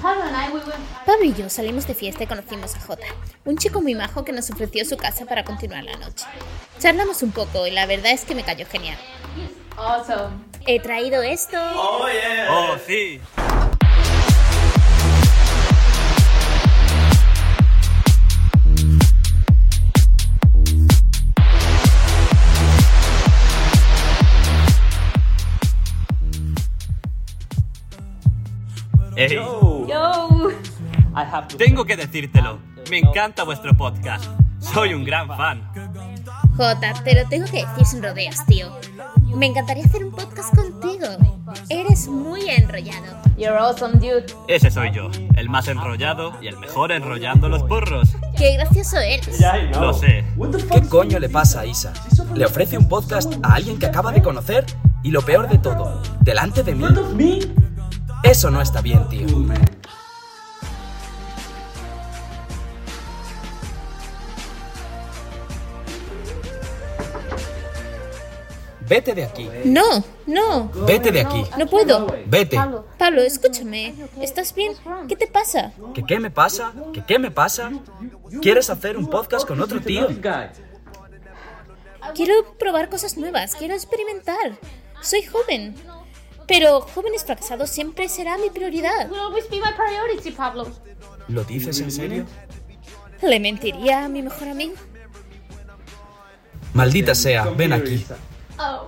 Pablo y yo salimos de fiesta y conocimos a Jota, un chico muy majo que nos ofreció su casa para continuar la noche. Charlamos un poco y la verdad es que me cayó genial. He traído esto. Oh, sí. Ey, tengo que decírtelo. Me encanta vuestro podcast. Soy un gran fan. Jota, te lo tengo que decir sin rodeos, tío. Me encantaría hacer un podcast contigo. Eres muy enrollado. You're awesome, dude. Ese soy yo, el más enrollado y el mejor enrollando los porros. Qué gracioso eres. Lo sé. ¿Qué coño le pasa a Isa? Le ofrece un podcast a alguien que acaba de conocer y lo peor de todo, delante de mí. Eso no está bien, tío. Vete de aquí. No, no, Vete de aquí. no puedo. Vete. Pablo, escúchame. ¿Estás bien? ¿Qué te pasa? ¿Que qué me pasa? ¿Que qué me pasa? ¿Quieres hacer un podcast con otro tío? Quiero probar cosas nuevas, quiero experimentar. Soy joven. Pero jóvenes fracasados siempre será mi prioridad. ¿Lo dices en serio? ¿Le mentiría a mi mejor amigo? Maldita sea, ven aquí. Oh.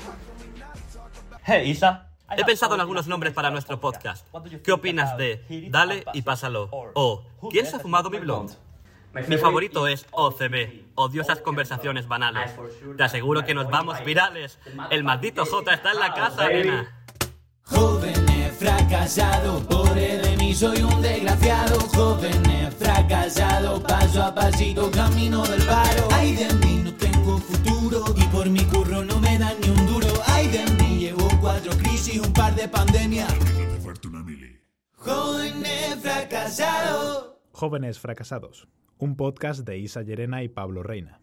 Hey, Isa. He pensado en algunos nombres para nuestro podcast. ¿Qué opinas de Dale y pásalo? O ¿Quién se ha fumado mi blond? Mi favorito es OCB, odiosas conversaciones banales. Te aseguro que nos vamos virales. El maldito J está en la casa, nena. Jóvenes fracasado, pobre de mí soy un desgraciado. Jóvenes fracasado, paso a pasito camino del paro. Ay de mí no tengo futuro y por mi curro de pandemias. Jóvenes fracasado. Jóvenes Fracasados, un podcast de Isa Llerena y Pablo Reina.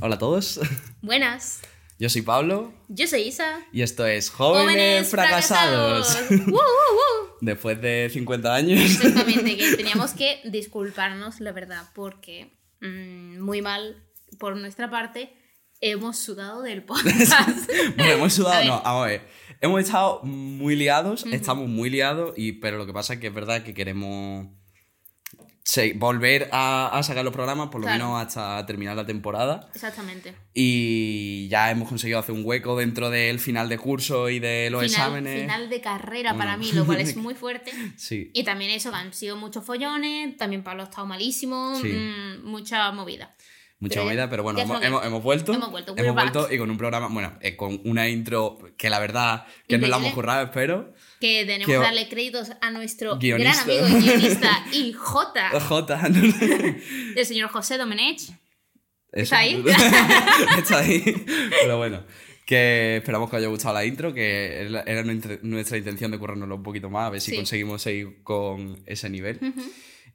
Hola a todos, Buenas. yo soy Pablo Yo soy Isa. y esto es Jóvenes, Fracasados. fracasados. Después de 50 años. Exactamente, que teníamos que disculparnos, la verdad, porque mm, muy mal por nuestra parte hemos sudado del podcast. bueno, hemos sudado, no, vamos a ver. Hemos estado muy liados, estamos muy liados, y, pero lo que pasa es que es verdad que queremos se- volver a, a sacar los programas, por lo Claro. menos hasta terminar la temporada. Exactamente. Y ya hemos conseguido hacer un hueco dentro del final de curso y de los Final, exámenes. final de carrera para Bueno. mí, lo cual es muy fuerte. Sí. Y también eso, que han sido muchos follones, también Pablo ha estado malísimo, Sí. mm, mucha movida. Mucha Pero pero bueno, hemos, hemos- hemos vuelto. Hemos vuelto, hemos vuelto y con un programa, bueno, eh, con una intro que la verdad que nos la hemos currado, espero. Que tenemos Que- darle créditos a nuestro Guionista. gran amigo y guionista y J, J. el señor José Domenech. ¿Está ahí? Está ahí. Pero bueno, que esperamos que os haya gustado la intro, que era nuestra intención de currárnoslo un poquito más, a ver si Sí. conseguimos seguir con ese nivel.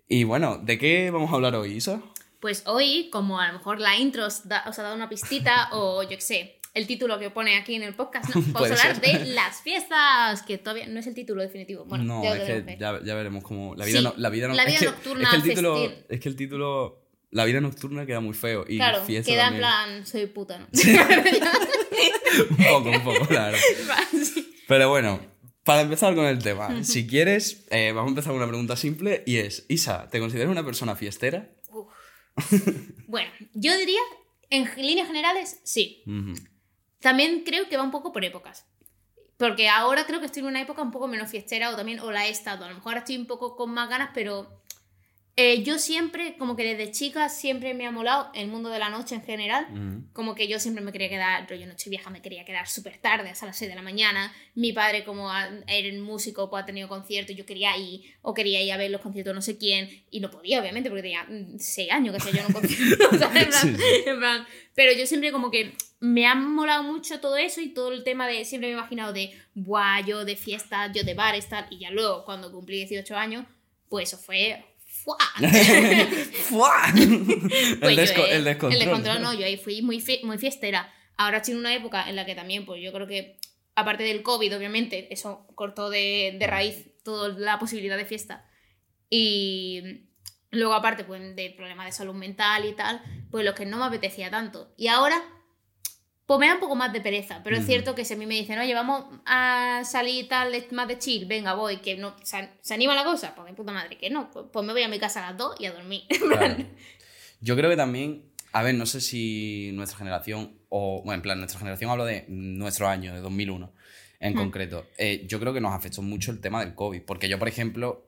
Y bueno, ¿de qué vamos a hablar hoy, Isa? Pues hoy, como a lo mejor la intro os, da- os ha dado una pistita o yo qué sé, el título que pone aquí en el podcast, ¿no? vamos a hablar ser. de las fiestas, que todavía no es el título definitivo. Bueno, no, es que ver. ya, ya veremos cómo. La vida, Sí, no, la vida, no- la vida es que, nocturna, es que el título, es que el título. La vida nocturna queda muy feo. Y Claro, fiesta queda en plan, soy puta, ¿no? un poco, un poco. Sí. Pero bueno, para empezar con el tema, si quieres, eh, vamos a empezar con una pregunta simple y es: Isa, ¿te consideras una persona fiestera? Bueno, yo diría, en líneas generales, sí. También creo que va un poco por épocas. Porque ahora creo que estoy en una época un poco menos fiestera o también, o la he estado. A lo mejor ahora estoy un poco con más ganas, pero eh, yo siempre, como que desde chica, siempre me ha molado el mundo de la noche en general. Ujú. Como que yo siempre me quería quedar, rollo noche vieja, me quería quedar súper tarde, hasta las 6 de la mañana. Mi padre, como a- era músico, pues ha tenido conciertos, yo quería ir, o quería ir a ver los conciertos no sé quién, y no podía, obviamente, porque tenía 6 años, que sé yo, en un concierto. ¿sabes? En plan- en plan, pero yo siempre como que me ha molado mucho todo eso y todo el tema de, siempre me he imaginado de, buah, yo de fiestas, yo de bares, tal, y ya luego, cuando cumplí 18 años, pues eso fue... ¡fua! ¡Fua! el, Pues desco- eh, el descontrol. El descontrol no, yo ahí fui muy, fie- muy fiestera. Ahora estoy en una época en la que también, pues yo creo que aparte del COVID, obviamente, eso cortó de, de raíz toda la posibilidad de fiesta. Y luego, aparte, pues, del problema de salud mental y tal, pues lo que no me apetecía tanto. Y ahora, pues me da un poco más de pereza, pero es cierto que si a mí me dicen, oye, vamos a salir tal, más de chill, venga, voy, que no, se, se anima la cosa, pues mi puta madre, que no, pues, pues me voy a mi casa a las dos y a dormir. Claro. Yo creo que también, a ver, no sé si nuestra generación, o, bueno, en plan, nuestra generación hablo de nuestro año, de 2001 en concreto. Eh, yo creo que nos afectó mucho el tema del COVID, porque yo, por ejemplo,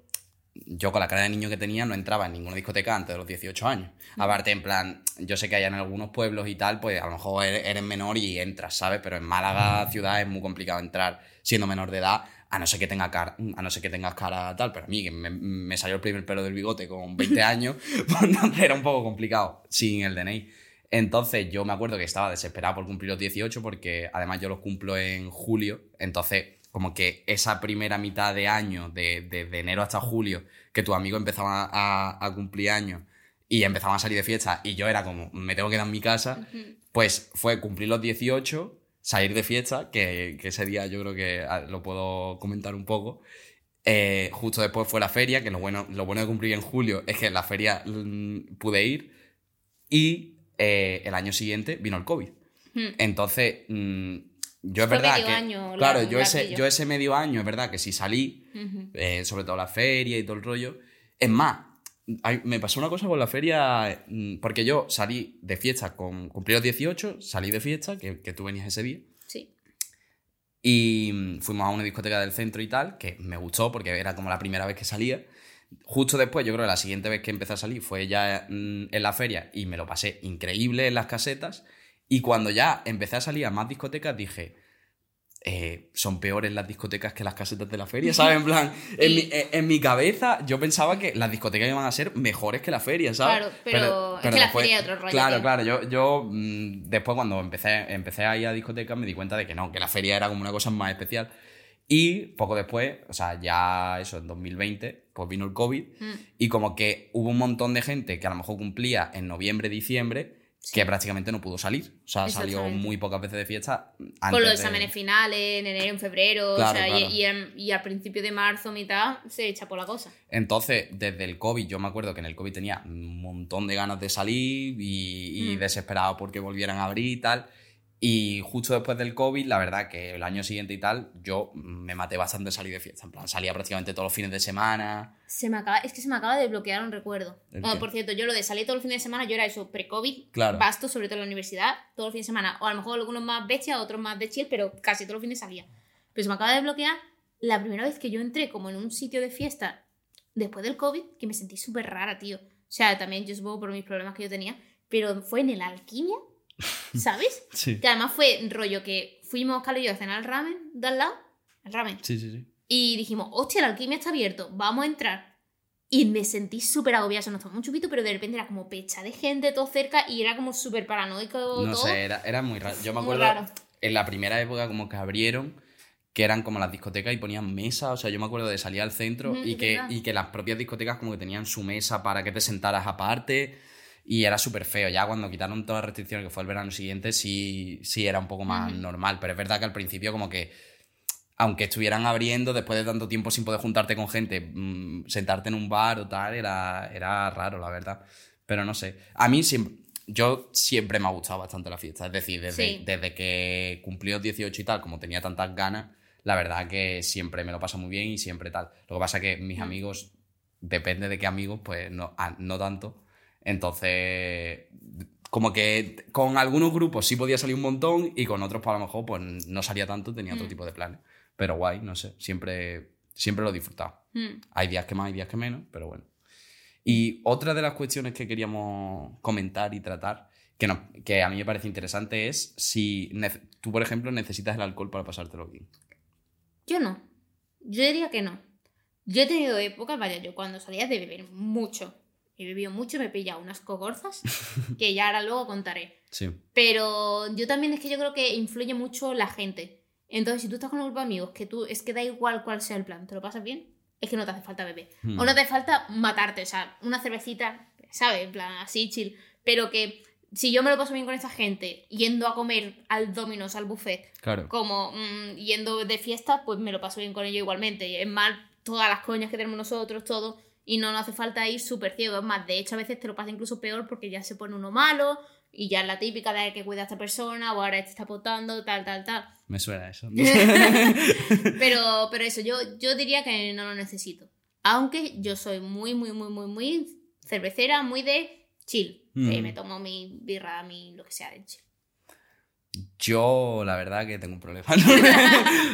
yo con la cara de niño que tenía no entraba en ninguna discoteca antes de los 18 años. Aparte, en plan, yo sé que hay en algunos pueblos y tal, pues a lo mejor eres, eres menor y entras, ¿sabes? Pero en Málaga, ciudad, es muy complicado entrar siendo menor de edad, a no ser que, tenga cara, a no ser que tengas cara tal. Pero a mí, que me, me salió el primer pelo del bigote con 20 años, pues era un poco complicado sin el DNI. Entonces yo me acuerdo que estaba desesperado por cumplir los 18 porque además yo los cumplo en julio. Entonces como que esa primera mitad de año, de, de- de enero hasta julio, que tus amigos empezaban a, a cumplir años y empezaban a salir de fiesta y yo era como, me tengo que quedar en mi casa, pues fue cumplir los 18, salir de fiesta, que, que ese día yo creo que lo puedo comentar un poco. Eh, justo después fue la feria, que lo bueno, lo bueno de cumplir en julio es que en la feria mm, pude ir y eh, el año siguiente vino el COVID. Entonces, mm, yo es Fue verdad medio que... año claro, largo, yo ese, yo ese medio año es verdad que sí salí, Ujú. eh, sobre todo la feria y todo el rollo. Es más, hay- me pasó una cosa con la feria, mm, porque yo salí de fiesta con cumplí los 18, salí de fiesta, que, que tú venías ese día, Sí. y mm, fuimos a una discoteca del centro y tal, que me gustó porque era como la primera vez que salía. Justo después, yo creo que la siguiente vez que empecé a salir fue ya mm, en la feria y me lo pasé increíble en las casetas. Y cuando ya empecé a salir a más discotecas, dije, eh, son peores las discotecas que las casetas de la feria, ¿sabes? En plan, en, mi, en- en mi cabeza yo pensaba que las discotecas iban a ser mejores que la feria, ¿sabes? Claro, pero es que la feria es otro rollo, Claro, tío. claro, yo, yo mm, después cuando empecé, empecé a ir a discotecas me di cuenta de que no, que la feria era como una cosa más especial. Y poco después, o sea, ya eso, en 2020, pues vino el COVID Mm. y como que hubo un montón de gente que a lo mejor cumplía en noviembre, diciembre, que prácticamente no pudo salir. O sea, salió muy pocas veces de fiesta. Antes Con los de- exámenes finales, en enero, en febrero, Claro, o sea, y- claro. y, en- y al principio de marzo, mitad, se echa por la cosa. Entonces, desde el COVID, yo me acuerdo que en el COVID tenía un montón de ganas de salir y, y Mm. desesperado porque volvieran a abrir y tal. Y justo después del COVID, la verdad que el año siguiente y tal, yo me maté bastante salir de fiesta. En plan, salía prácticamente todos los fines de semana. Se me acaba, es que se me acaba de bloquear un recuerdo. Por cierto, yo lo de salir todos los fines de semana, yo era eso, pre-COVID, Claro. basto, sobre todo en la universidad, todos los fines de semana. O a lo mejor algunos más bestia, otros más de chill, pero casi todos los fines salía. Pero se me acaba de bloquear la primera vez que yo entré como en un sitio de fiesta después del COVID, que me sentí súper rara, tío. O sea, también yo supongo por mis problemas que yo tenía, pero fue en el Alquimia, ¿sabes? Sí. Que además fue rollo que fuimos Carlos y yo a cenar al ramen de al lado, al ramen, Sí, sí, sí. y dijimos, hostia, la alquimia está abierto, vamos a entrar. Y me sentí súper agobiada, tomó un chupito, pero de repente era como pecha de gente, todo cerca, y era como súper paranoico No todo. sé, era, era muy raro. Yo me acuerdo raro. en la primera época como que abrieron, que eran como las discotecas y ponían mesas. O sea, yo me acuerdo de salir al centro y, que, y que las propias discotecas como que tenían su mesa para que te sentaras aparte. Y era súper feo. Ya cuando quitaron todas las restricciones, que fue el verano siguiente, sí, sí era un poco más normal. Pero es verdad que al principio como que aunque estuvieran abriendo después de tanto tiempo sin poder juntarte con gente, mm, sentarte en un bar o tal, era, era raro, la verdad. Pero no sé. A mí siempre, yo siempre me ha gustado bastante la fiesta. Es decir, desde, Sí. desde que cumplí los 18 y tal, como tenía tantas ganas, la verdad que siempre me lo paso muy bien y siempre tal. Lo que pasa es que mis amigos, depende de qué amigos, pues no, no tanto. Entonces, como que con algunos grupos sí podía salir un montón y con otros, pues a lo mejor, pues no salía tanto, tenía otro Mm. tipo de planes. Pero guay, no sé, siempre, siempre lo he disfrutado. Mm. Hay días que más, hay días que menos, pero bueno. Y otra de las cuestiones que queríamos comentar y tratar, que, no, que a mí me parece interesante, es si tú, por ejemplo, necesitas el alcohol para pasártelo bien. Yo no. Yo diría que no. Yo he tenido épocas, vaya, yo cuando salía de beber mucho, he bebido mucho, me he pillado unas cogorzas, que ya ahora luego contaré. Sí. Pero yo también es que yo creo que influye mucho la gente. Entonces, si tú estás con un grupo de amigos, que tú es que da igual cuál sea el plan, te lo pasas bien, es que no te hace falta beber. Hmm. O no te hace falta matarte, o sea, una cervecita, ¿sabes? En plan, así chill. Pero que si yo me lo paso bien con esta gente yendo a comer al Domino's, al buffet, Claro. como mm, yendo de fiesta, pues me lo paso bien con ellos igualmente. Es más, todas las coñas que tenemos nosotros, todo, y no nos hace falta ir súper ciego. Es más, de hecho, a veces te lo pasa incluso peor porque ya se pone uno malo y ya es la típica de que cuidar a esta persona o ahora este está potando, tal, tal, tal. Me suena eso. Pero, pero eso, yo, yo diría que no lo necesito. Aunque yo soy muy, muy, muy, muy, muy cervecera, muy de chill. Que Mm. me tomo mi birra, mi lo que sea de chill. Yo, la verdad, que tengo un problema.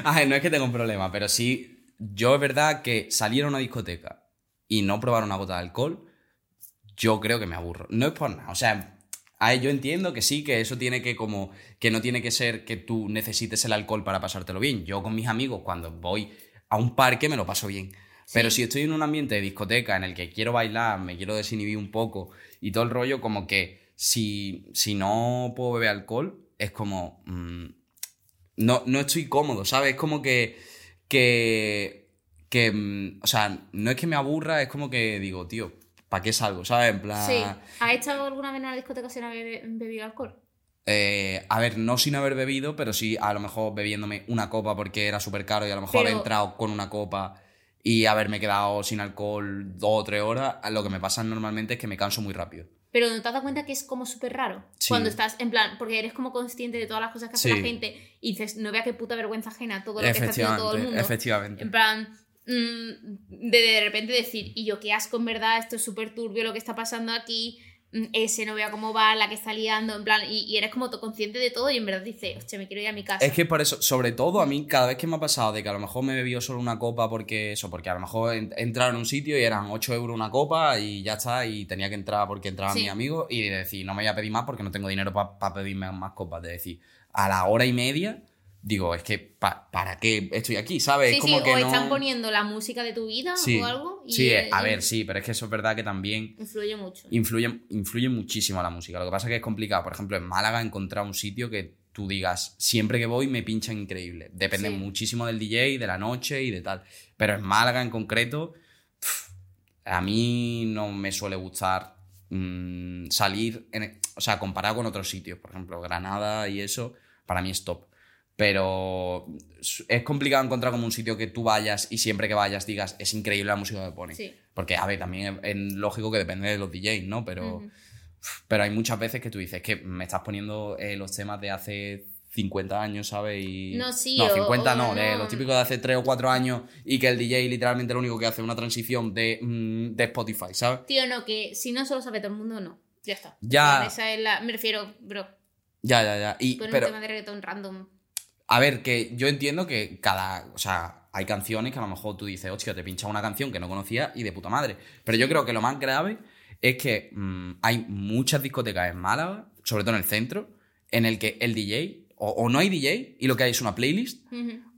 a ver, no es que tenga un problema, pero sí, yo es verdad que salir a una discoteca y no probar una gota de alcohol, yo creo que me aburro. No es por nada. O sea, yo entiendo que sí, que eso tiene que como, que no tiene que ser que tú necesites el alcohol para pasártelo bien. Yo con mis amigos, cuando voy a un parque, me lo paso bien. Pero si estoy en un ambiente de discoteca en el que quiero bailar, me quiero desinhibir un poco y todo el rollo, como que si, si no puedo beber alcohol, es como. mm, no, no estoy cómodo, ¿sabes? Es como que. que. Que. mm, o sea, no es que me aburra, es como que digo, tío, ¿para qué salgo? ¿Sabes? En plan. Sí. ¿Has estado alguna vez en una discoteca sin haber bebido alcohol? Eh, a ver, no sin haber bebido, pero sí a lo mejor bebiéndome una copa porque era súper caro y a lo mejor haber Pero- entrado con una copa y haberme quedado sin alcohol dos o tres horas, lo que me pasa normalmente es que me canso muy rápido. Pero ¿no te has dado cuenta que es como súper raro? Sí. Cuando estás, en plan, porque eres como consciente de todas las cosas que hace Sí. la gente y dices, no vea qué puta vergüenza ajena todo lo que está haciendo todo el mundo. efectivamente. En plan, de de repente decir, y yo qué asco en verdad, esto es súper turbio lo que está pasando aquí, mm, ese no vea cómo va, la que está liando, en plan, y, y eres como consciente de todo y en verdad dices, hostia, me quiero ir a mi casa. Es que por eso, sobre todo a mí, cada vez que me ha pasado de que a lo mejor me he bebido solo una copa porque eso, porque a lo mejor entrado en un sitio y eran 8 euros una copa y ya está, y tenía que entrar porque entraban Sí. mis amigos y de decir, no me voy a pedir más porque no tengo dinero para pedirme más copas. De decir, a la hora y media, digo, es que pa- ¿para qué estoy aquí? ¿Sabes? sí, es como sí, que o no... están poniendo la música de tu vida Sí, o algo. Y, sí, eh, a ver, sí, pero es que eso es verdad que también Influye mucho. influye, influye muchísimo la música. Lo que pasa es que es complicado. Por ejemplo, en Málaga encontrar un sitio que tú digas, siempre que voy me pinchan increíble. Depende muchísimo del DJ, de la noche y de tal. Pero en Málaga en concreto, a mí no me suele gustar mm, salir, en- o sea, comparado con otros sitios. Por ejemplo, Granada y eso, para mí es top. Pero es complicado encontrar como un sitio que tú vayas y siempre que vayas digas, es increíble la música que pone. Sí. Porque, a ver, también es, es lógico que depende de los DJs, ¿no? Pero, pero hay muchas veces que tú dices que me estás poniendo eh, los temas de hace 50 años, ¿sabes? Y... No, sí, No, o- 50 o no, de no. los típicos de hace 3 o 4 años y que el DJ literalmente lo único que hace es una transición de, mm, de Spotify, ¿sabes? Tío, no, que si no solo sabe todo el mundo, no. Ya está. Ya. Esa es la... Me refiero, bro, Ya, ya, ya. Y, pon pero, un tema de reggaetón random. A ver, que yo entiendo que cada. O sea, hay canciones que a lo mejor tú dices, hostia, te pincha una canción que no conocía y de puta madre. Pero yo creo que lo más grave es que mm, hay muchas discotecas en Málaga, sobre todo en el centro, en el que el DJ, o, o no hay DJ y lo que hay es una playlist,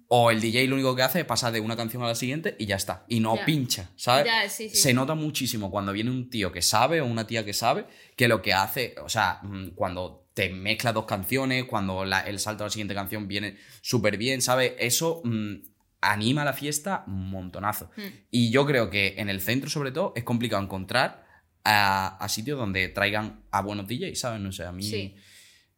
o el DJ lo único que hace es pasar de una canción a la siguiente y ya está. Y no pincha, ¿sabes? Ya, sí, sí, Se sí. nota muchísimo cuando viene un tío que sabe o una tía que sabe que lo que hace, o sea, mm, cuando te mezcla dos canciones, cuando la- el salto a la siguiente canción viene súper bien, ¿sabes? Eso mm, anima la fiesta un montonazo. Mm. Y yo creo que en el centro, sobre todo, es complicado encontrar a, a sitios donde traigan a buenos DJs, ¿sabes? No sé, a mí. Sí.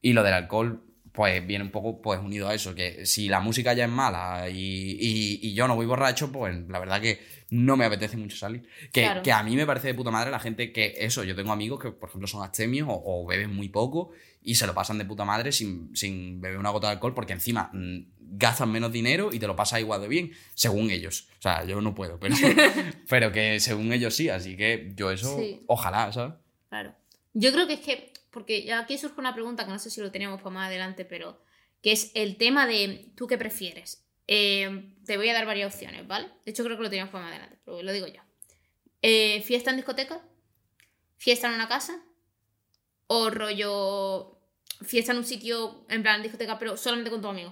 Y lo del alcohol, pues viene un poco pues unido a eso, que si la música ya es mala y, y- y yo no voy borracho, pues la verdad que no me apetece mucho salir. Que, Claro. que a mí me parece de puta madre la gente que eso, yo tengo amigos que por ejemplo son abstemios o, o beben muy poco y se lo pasan de puta madre sin, sin beber una gota de alcohol porque encima mm, gastan menos dinero y te lo pasas igual de bien, según ellos. O sea, yo no puedo, pero, pero que según ellos sí, así que yo eso, Sí. ojalá, ¿sabes? Claro. Yo creo que es que, porque ya aquí surge una pregunta que no sé si lo teníamos para más adelante, pero que es el tema de tú qué prefieres. Eh, te voy a dar varias opciones, ¿vale? De hecho creo que lo teníamos para más adelante, pero lo digo yo. Eh, ¿Fiesta en discoteca? ¿Fiesta en una casa? ¿O rollo fiesta en un sitio, en plan discoteca, pero solamente con tu amigo?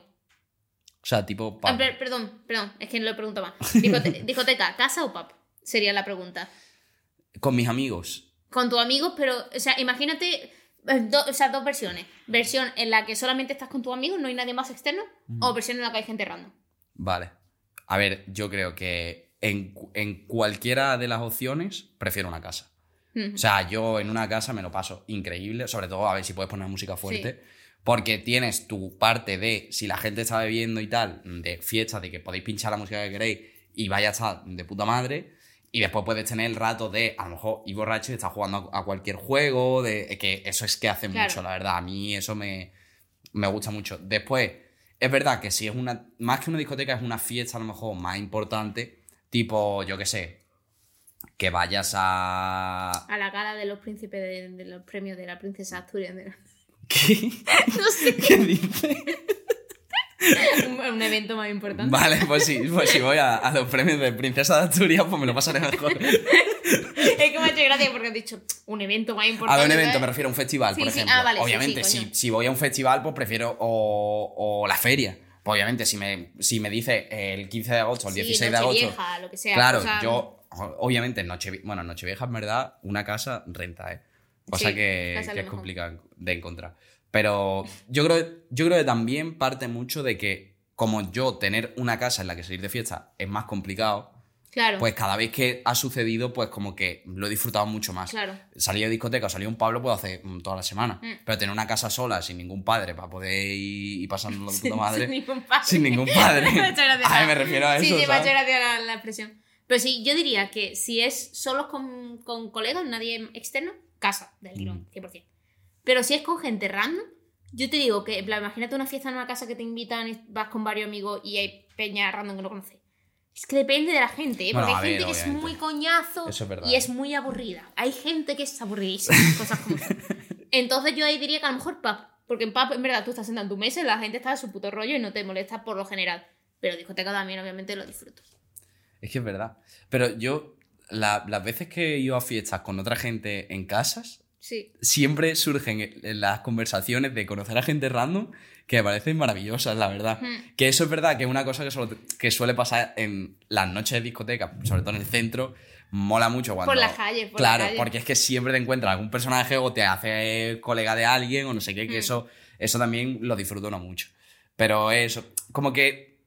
O sea, tipo... Pub. per- perdón, perdón, es que no lo pregunto más. Discote- discoteca, casa o pub? Sería la pregunta. Con mis amigos. con tus amigos, pero, o sea, imagínate, do- o sea, dos versiones. Versión en la que solamente estás con tus amigos, no hay nadie más externo, o versión en la que hay gente random. Vale. A ver, yo creo que en, en cualquiera de las opciones prefiero una casa. O sea, yo en una casa me lo paso increíble, sobre todo a ver si puedes poner música fuerte, porque tienes tu parte de, si la gente está bebiendo y tal, de fiestas, de que podéis pinchar la música que queréis y vaya a estar de puta madre, y después puedes tener el rato de, a lo mejor, ir borracho y estar jugando a, a cualquier juego, de que eso es que hace Claro. mucho, la verdad, a mí eso me, me gusta mucho. Después, es verdad que si es una, más que una discoteca, es una fiesta a lo mejor más importante, tipo, yo qué sé, que vayas a... A la gala de los príncipes de, de los premios de la princesa Asturias. de la- ¿Qué? No sé, ¿Qué dices? un, evento más importante. Vale, pues sí, pues si voy a, a los premios de Princesa de Asturias, pues me lo pasaré mejor. Es que me ha hecho gracia porque has dicho un evento más A importante. ver, un evento, ¿sabes? me refiero a un festival, Sí, por sí. ejemplo. Ah, vale, obviamente, si, si voy a un festival, pues prefiero o, o la feria. Pues obviamente, si me, si me dice el 15 de agosto, el Sí, 16 de agosto. Nochevieja, lo que sea. claro, yo, obviamente, Nochevieja, bueno, Nochevieja en verdad, una casa renta, ¿eh? Cosa que, que es complicado de encontrar. Pero yo creo, yo creo que también parte mucho de que, como yo, tener una casa en la que salir de fiesta es más complicado, Claro. pues cada vez que ha sucedido, pues como que lo he disfrutado mucho más. Claro. Salir de discoteca o salir un Pablo puedo hacer mm, toda la semana. Mm. Pero tener una casa sola, sin ningún padre, para poder ir y pasárnoslo de puta madre. Sin ningún padre. Sin ningún padre. Ay, me refiero a Sí, eso, sí, me ha ¿sabes? hecho gracia la, la expresión. Pero sí, yo diría que si es solo con, con colegas, nadie externo, casa del tirón, Mm. 100%. Pero si es con gente random, yo te digo que, en plan, imagínate una fiesta en una casa que te invitan y vas con varios amigos y hay peña random que no conoces. Es que depende de la gente, ¿eh? Porque hay ver, gente que es muy coñazo Eso es y ¿eh? es muy aburrida. Hay gente que es aburridísima, cosas como. Entonces yo ahí diría que a lo mejor pub. Porque en pub, en verdad, tú estás sentado en tu mesa y la gente está a su puto rollo y no te molesta por lo general. Pero discoteca también, obviamente, lo disfruto. Es que es verdad. Pero yo, la- las veces que he ido a fiestas con otra gente en casas, Sí. siempre surgen en las conversaciones de conocer a gente random que me parecen maravillosas, la verdad. Que eso es verdad que es una cosa que, solo- que suele pasar en las noches de discoteca, sobre todo en el centro, mola mucho cuando... Por las calles, por Claro, la calle. porque es que siempre te encuentras algún personaje o te hace colega de alguien o no sé qué, que eso, eso también lo disfruto no mucho. Pero eso, como que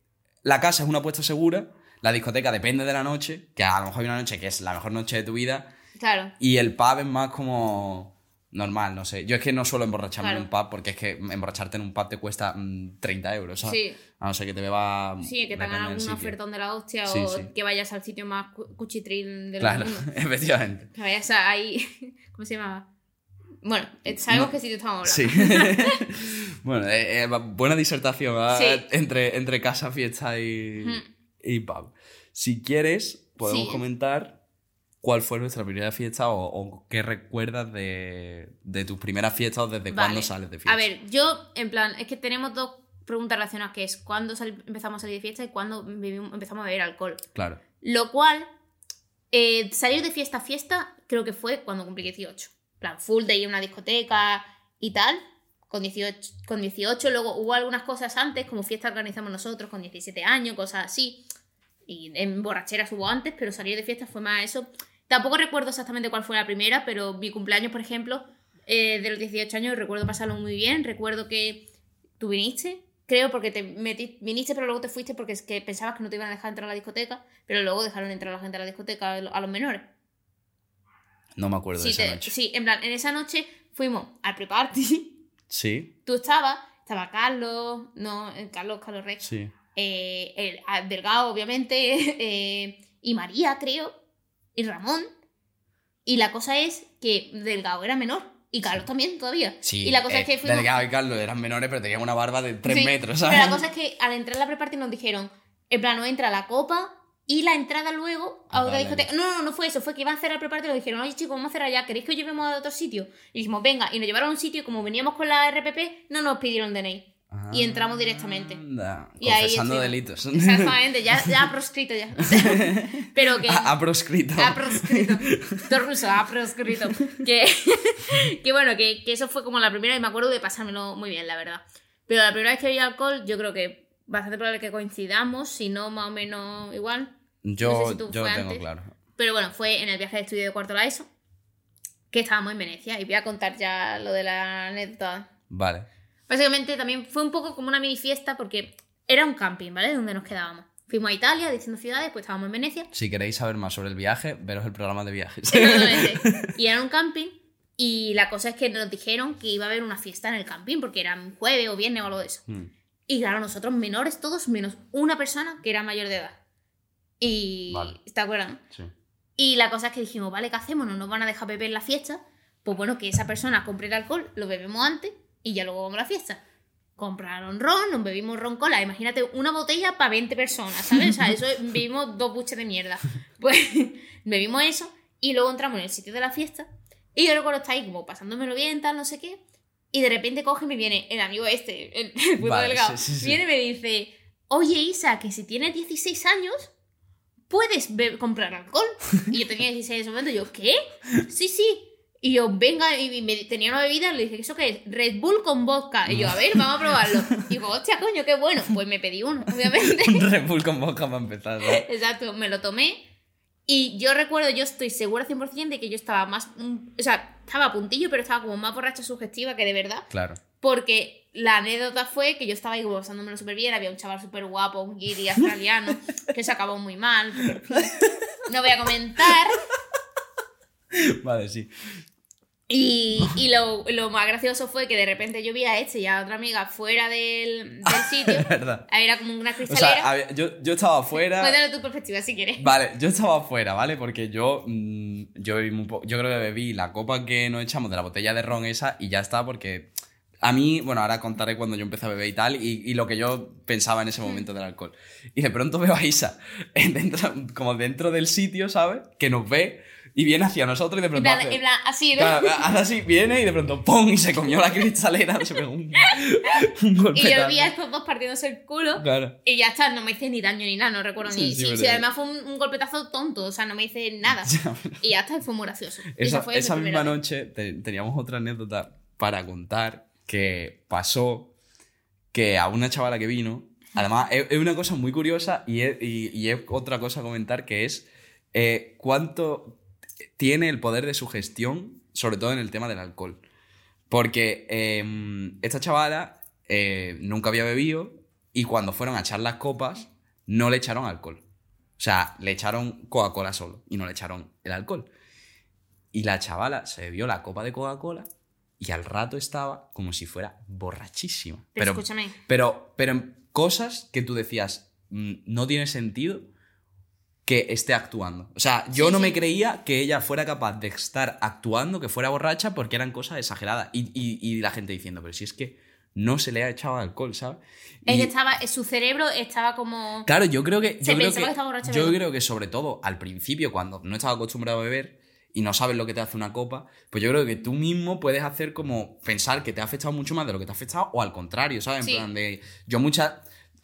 la casa es una apuesta segura, la discoteca depende de la noche, que a lo mejor hay una noche que es la mejor noche de tu vida, Claro. y el pub es más como normal, no sé. Yo es que no suelo emborracharme en Claro. un pub porque es que emborracharte en un pub te cuesta mm, 30 euros, ¿sabes? Sí. A no ser que te beba. Sí, que te hagan algún ofertón de la hostia Sí, o sí. que vayas al sitio más cu- cuchitril del Claro, mundo. efectivamente. Que vayas ahí. ¿Cómo se llamaba? Bueno, eh, sabemos No. qué sitio estamos Sí. hablando. bueno, eh, eh, buena disertación. Sí. entre, entre casa, fiesta y, y pub. Si quieres, podemos Sí. comentar cuál fue nuestra primera fiesta o, o qué recuerdas de, de tus primeras fiestas o desde Vale. cuándo sales de fiesta. A ver, yo, en plan, es que tenemos dos preguntas relacionadas, que es cuándo sal- empezamos a salir de fiesta y cuándo bebimos- empezamos a beber alcohol. Claro. Lo cual, eh, salir de fiesta a fiesta, creo que fue cuando cumplí 18. En plan, full de ir a una discoteca y tal. Con 18, con 18, luego hubo algunas cosas antes, como fiesta organizamos nosotros con 17 años, cosas así. Y en borracheras hubo antes, pero salir de fiesta fue más eso. Tampoco recuerdo exactamente cuál fue la primera, pero mi cumpleaños, por ejemplo, eh, de los 18 años, recuerdo pasarlo muy bien. Recuerdo que tú viniste, creo, porque te metí, viniste, pero luego te fuiste porque es que pensabas que no te iban a dejar entrar a la discoteca, pero luego dejaron entrar a la gente a la discoteca, a los menores. No me acuerdo de esa te- noche. sí, en plan, en esa noche fuimos al pre-party. Sí, Tú estabas, estaba Carlos, no, eh, Carlos, Carlos Rex, sí. eh, el, ah, Delgado, obviamente, eh, y María, creo, y Ramón. Y la cosa es que Delgado era menor, y Carlos también todavía. Sí, y la cosa eh, es que fuimos... Delgado y Carlos eran menores, pero tenían una barba de 3 Sí, metros, Pero ¿sabes? la cosa es que al entrar a la pre-party nos dijeron, en plan, no entra la copa y la entrada luego a Ah, otra discoteca. No, no, no fue eso, fue que iban a cerrar la pre-party y nos dijeron, oye chicos, vamos a cerrar ya, ¿queréis que os llevemos a otro sitio? Y dijimos, venga, y nos llevaron a un sitio y como veníamos con la RPP, no nos pidieron DNI. Y entramos directamente. Anda, Y ahí confesando estuvimos. delitos. Exactamente, ya, ya ha proscrito ya. Pero que... ha, ha proscrito. Ha proscrito. Todo ruso, ha proscrito. Que, que bueno, que, que eso fue como la primera y me acuerdo de pasármelo muy bien, la verdad. Pero la primera vez que vi alcohol, yo creo que bastante probable que coincidamos, si no más o menos igual. Yo, no sé si tú yo fue tengo antes. claro. Pero bueno, fue en el viaje de estudio de cuarto la ESO, que estábamos en Venecia. Y voy a contar ya lo de la anécdota. Vale. Básicamente también fue un poco como una mini fiesta porque era un camping, ¿vale? Donde nos quedábamos. Fuimos a Italia, distintas ciudades, pues estábamos en Venecia. Si queréis saber más sobre el viaje, veros el programa de viajes. Y era un camping. Y la cosa es que nos dijeron que iba a haber una fiesta en el camping, porque era un jueves o viernes o algo de eso. Mm. Y claro, nosotros menores todos, menos una persona que era mayor de edad. Y... Vale. ¿Te acuerdas? Sí. Y la cosa es que dijimos, vale, ¿qué hacemos? No nos van a dejar beber en la fiesta. Pues bueno, que esa persona compre el alcohol, lo bebemos antes y ya luego vamos a la fiesta. Compraron ron, nos bebimos ron cola. Imagínate una botella para 20 personas, ¿sabes? O sea, eso es- bebimos dos buches de mierda. Pues bebimos eso y luego entramos en el sitio de la fiesta. Y yo recuerdo estar ahí como pasándomelo bien, tal, no sé qué. Y de repente coge y me viene el amigo este, el, el puto Vale, delgado. sí, sí, sí. Viene y me dice, oye Isa, que si tienes 16 años, puedes comprar alcohol. Y yo tenía 16 en ese momento, y yo, ¿qué? Sí, sí. Y yo, venga, y me, tenía una bebida, le dije, ¿eso qué es? Red Bull con vodka. Y yo, a ver, vamos a probarlo. Y digo, hostia, coño, qué bueno. Pues me pedí uno, obviamente. Red Bull con boca para empezar. ¿no? Exacto, me lo tomé. Y yo recuerdo, yo estoy segura 100% de que yo estaba más. mm, O sea, estaba a puntillo, pero estaba como más borracha sugestiva que de verdad. Claro. Porque la anécdota fue que yo estaba ahí como pasándomelo súper bien, había un chaval súper guapo, un guiri australiano, que se acabó muy mal. no voy a comentar. Vale, sí. Y, y lo, lo más gracioso fue que de repente yo vi a este y a otra amiga fuera del, del sitio. Verdad. Era como una O cristalera. sea, había- yo, yo estaba afuera. Cuéntalo tu perspectiva si quieres. Vale, yo estaba afuera, ¿vale? Porque yo, mm, yo bebí muy poco. Yo creo que bebí la copa que nos echamos de la botella de ron esa y ya está, porque a mí, bueno, ahora contaré cuando yo empecé a beber y tal, y, y lo que yo pensaba en ese momento del alcohol. Y de pronto veo a Isa, en dentro, como dentro del sitio, ¿sabes? Que nos ve y viene hacia nosotros y de pronto. plan, hace- en plan, así, ¿no? Claro, hace así, viene y de pronto ¡pum! y se comió la cristalera, se pegó un, un golpe. Y yo vi a estos dos partiéndose el culo. Claro. Y ya está, no me hice ni daño ni nada, no recuerdo Sí, ni. sí, Sí, además fue un, un golpetazo tonto, o sea, no me hice nada. y ya está, y fue muy gracioso. Esa, fue misma vez. noche te- teníamos otra anécdota para contar que pasó que a una chavala que vino, además es, es una cosa muy curiosa y es, y- y es otra cosa a comentar que es eh, cuánto tiene el poder de sugestión, sobre todo en el tema del alcohol. Porque eh, esta chavala eh, nunca había bebido y cuando fueron a echar las copas no le echaron alcohol. O sea, le echaron Coca-Cola solo y no le echaron el alcohol. Y la chavala se bebió la copa de Coca-Cola y al rato estaba como si fuera borrachísima. Pero escúchame. Pero, pero en cosas que tú decías, "Mm, no tiene sentido que esté actuando. O sea, yo Sí, no sí. me creía que ella fuera capaz de estar actuando, que fuera borracha, porque eran cosas exageradas. Y, y- y la gente diciendo, pero si es que no se le ha echado alcohol, ¿sabes? Es Y- estaba, su cerebro estaba como. Claro, yo creo que. Se Yo creo que, que estaba borracha, yo creo que sobre todo al principio, cuando no estás acostumbrado a beber y no sabes lo que te hace una copa, pues yo creo que tú mismo puedes hacer como pensar que te ha afectado mucho más de lo que te ha afectado, o al contrario, ¿sabes? En Sí. plan de. Yo muchas.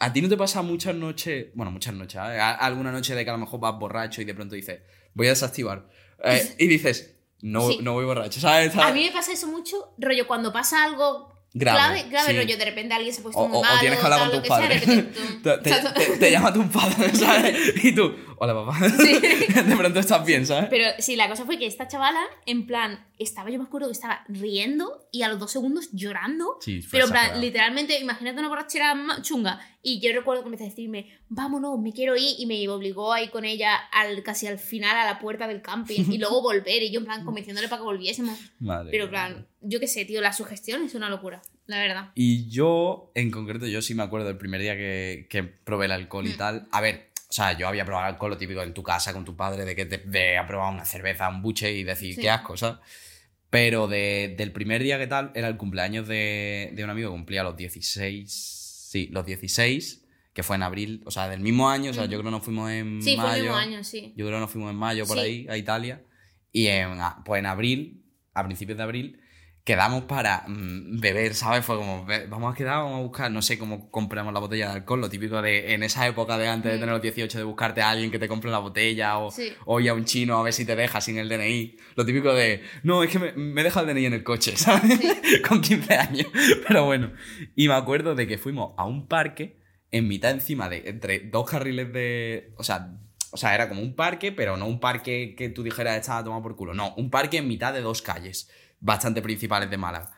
¿A ti no te pasa muchas noches, bueno, muchas noches, ¿eh? Alguna noche de que a lo mejor vas borracho y de pronto dices, voy a desactivar? Eh, y dices, no, Sí. no voy borracho, ¿sabes? A mí me pasa eso mucho, rollo, cuando pasa algo Grave, grave sí. rollo, de repente alguien se ha puesto O, muy o- o tienes que hablar con tus sea, padres. te, te- te- te llama tu padre, ¿sabes? Y tú, hola papá. De pronto estás bien, ¿sabes? Pero sí, la cosa fue que esta chavala, en plan, estaba, yo me acuerdo que estaba riendo y a los dos segundos llorando. Sí, fue pero en plan, literalmente, imagínate una borrachera chunga. Y yo recuerdo que empezó a decirme, vámonos, me quiero ir. Y me obligó a ir con ella al, casi al final a la puerta del camping y luego volver. Y yo, en plan, convenciéndole para que volviésemos. Madre Pero, plan, yo qué sé, tío, la sugestión es una locura, la verdad. Y yo, en concreto, yo sí me acuerdo del primer día que, que probé el alcohol Mm. y tal. A ver, o sea, yo había probado alcohol lo típico en tu casa con tu padre, de que te de a probar una cerveza, un buche y decir, Sí. qué asco, ¿sabes? Pero de- del primer día que tal, era el cumpleaños de, de un amigo cumplía los 16. Sí, los 16, que fue en abril, o sea, del mismo año, o sea, yo creo que nos fuimos en Sí, mayo. fue el mismo año, sí. Yo creo que nos fuimos en mayo por Sí. ahí, a Italia. Y en, a- pues en abril, a principios de abril, quedamos para mm, beber, ¿sabes? Fue como, "Ve- vamos a quedar, vamos a buscar, no sé cómo compramos la botella de alcohol, lo típico de en esa época de antes de tener los 18, de buscarte a alguien que te compre la botella o, Sí. o ir a un chino a ver si te deja sin el DNI. Lo típico de, no, es que me, me deja el DNI en el coche, ¿sabes? Con 15 años. Pero bueno, y me acuerdo de que fuimos a un parque en mitad encima de, entre dos carriles de, o sea, o sea, era como un parque, pero no un parque que tú dijeras estaba tomado por culo. No, un parque en mitad de dos calles bastante principales de Málaga.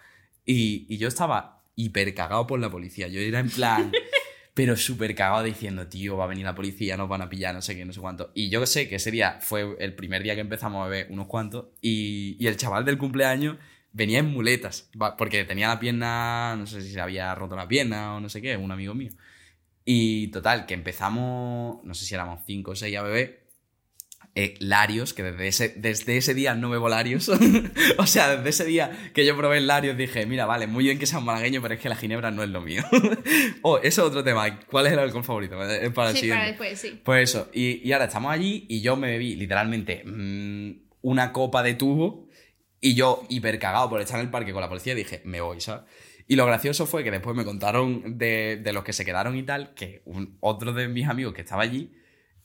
Y, y yo estaba hiper cagado por la policía. Yo era en plan. pero súper cagado diciendo, tío, va a venir la policía, nos van a pillar, no sé qué, no sé cuánto. Y yo sé que ese día fue el primer día que empezamos a beber unos cuantos y, y el chaval del cumpleaños venía en muletas, porque tenía la pierna, no sé si se había roto la pierna o no sé qué, un amigo mío. Y total, que empezamos, no sé si éramos cinco o seis a beber, eh, Larios, que desde ese, desde ese día no bebo Larios. o sea, desde ese día que yo probé el Larios dije, mira, vale, muy bien que sea un malagueño, pero es que la ginebra no es lo mío. oh, eso es otro tema. ¿Cuál es el alcohol favorito? Es para el Sí, siguiente. para después, sí. Pues eso, y, y ahora estamos allí y yo me bebí literalmente mm, una copa de tubo y yo hiper cagado por estar en el parque con la policía dije, me voy, ¿sabes? Y lo gracioso fue que después me contaron de, de los que se quedaron y tal, que un- otro de mis amigos que estaba allí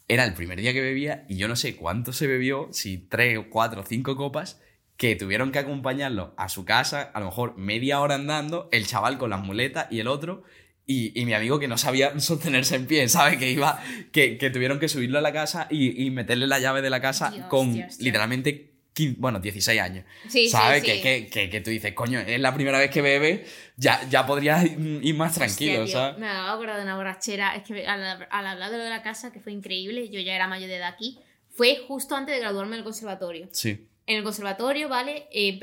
era el primer día que bebía y yo no sé cuánto se bebió, si tres, cuatro, cinco copas, que tuvieron que acompañarlo a su casa, a lo mejor media hora andando, el chaval con las muletas y el otro, y, y mi amigo que no sabía sostenerse en pie, ¿sabes? Que iba, que, que tuvieron que subirlo a la casa y, y meterle la llave de la casa Dios, con Dios, Dios. literalmente, 15 bueno, 16 años. Sí, ¿Sabes? sí, sí. Que, que, que, tú dices, coño, es la primera vez que bebe, ya, ya podrías ir más tranquilo, Hostia, ¿sabes? Me acabo de una borrachera. Es que al, al hablar de lo de la casa, que fue increíble, yo ya era mayor de edad aquí, fue justo antes de graduarme del conservatorio. Sí. En el conservatorio, ¿vale? Eh,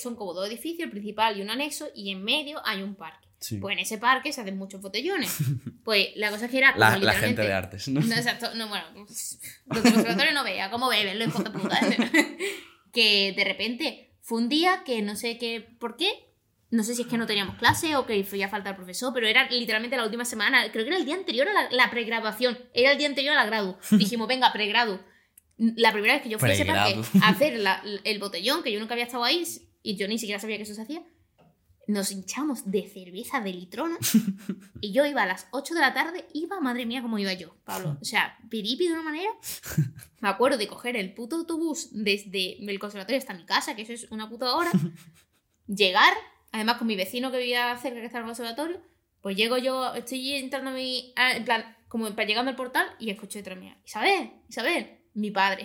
son como dos edificios, el principal y un anexo, y en medio hay un parque. Sí. Pues en ese parque se hacen muchos botellones. Pues la cosa es que era. La, gente de artes, ¿no? No, exacto, no, bueno, los del conservatorio no vea cómo beben los hijos de puta. que de repente fue un día que no sé qué, por qué, no sé si es que no teníamos clase o que hacía falta el profesor, pero era literalmente la última semana, creo que era el día anterior a la, la pregraduación, era el día anterior a la gradu. Dijimos, venga, pregradu. La primera vez que yo fui a ese parque a hacer la- el botellón, que yo nunca había estado ahí y yo ni siquiera sabía que eso se hacía, nos hinchamos de cerveza de litrona y yo iba a las 8 de la tarde, iba, madre mía, cómo iba yo, Pablo. O sea, piripi de una manera. Me acuerdo de coger el puto autobús desde el conservatorio hasta mi casa, que eso es una puta hora. Llegar, además con mi vecino que vivía cerca que estaba en el conservatorio, pues llego yo, estoy entrando a mi. En plan, como para llegando al portal y escucho detrás mía, Isabel, Isabel, mi padre.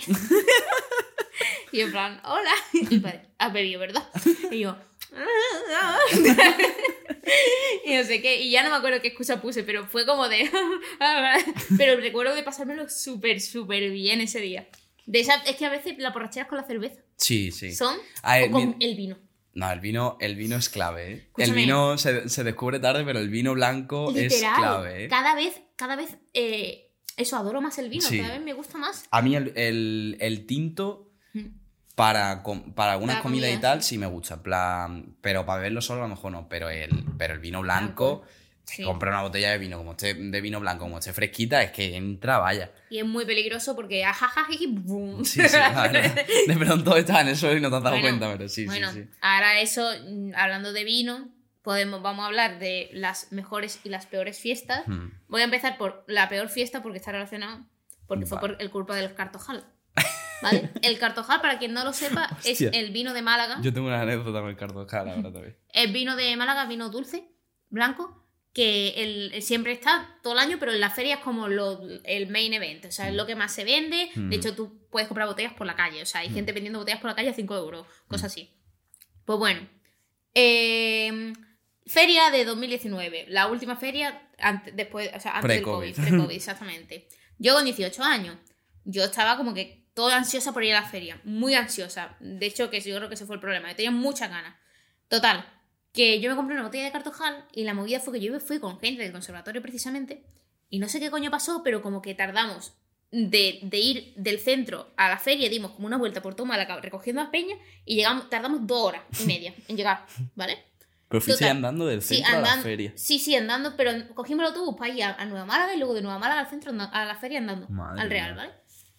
y en plan, hola. Y mi padre, has bebido, ¿verdad? Y yo, y no sé qué, y ya no me acuerdo qué excusa puse, pero fue como de... pero recuerdo de pasármelo súper, súper bien ese día. De esa, es que a veces las borracheras con la cerveza Sí, sí. son ver, o con mi- el vino. No, el vino, el vino es clave, ¿eh? El vino se, se descubre tarde, pero el vino blanco es clave, ¿eh? Cada vez, cada vez, eh, eso, adoro más el vino, Sí. cada vez me gusta más. A mí el, el- el tinto. Para, para algunas comidas y comida, tal sí me gusta, plan, pero para beberlo solo a lo mejor no, pero el, pero el vino blanco, Sí. compra una botella de vino como esté, de vino blanco como esté fresquita, es que entra, vaya. Y es muy peligroso porque ajajajiji, boom. Sí, sí, la verdad. De pronto estás en el suelo y no te has dado Bueno, cuenta, pero sí, bueno, sí, sí. ahora eso, hablando de vino, podemos, vamos a hablar de las mejores y las peores fiestas. Hmm. Voy a empezar por la peor fiesta porque está relacionado, porque fue Vale. por el culpa del cartojal. ¿Vale? El cartojal, para quien no lo sepa, es Hostia. el vino de Málaga. Yo tengo una anécdota con el cartojal ahora también. El vino de Málaga, vino dulce, blanco, que el, siempre está todo el año, pero en las ferias es como lo- el main event, o sea, es lo que más se vende. Mm. De hecho, tú puedes comprar botellas por la calle, o sea, hay gente vendiendo botellas por la calle a 5 euros, Mm. cosas así. Pues bueno, eh, feria de 2019, la última feria ante- después, o sea, antes del. COVID, pre-COVID, exactamente. Yo con 18 años, yo estaba como que toda ansiosa por ir a la feria, muy ansiosa. De hecho, que yo creo que ese fue el problema, yo tenía muchas ganas. Total, que yo me compré una botella de cartojal y la movida fue que yo fui con gente del conservatorio precisamente y no sé qué coño pasó, pero como que tardamos de, de ir del centro a la feria, dimos como una vuelta por todo Málaga recogiendo las peñas y llegamos, tardamos dos horas y media en llegar, ¿vale? Pero fuiste Total. andando del Sí, centro a la andando, feria. sí, sí, andando, pero cogimos el autobús para ir a, a Nueva Málaga y luego de Nueva Málaga al centro a la feria andando, Madre al Real. ¿vale?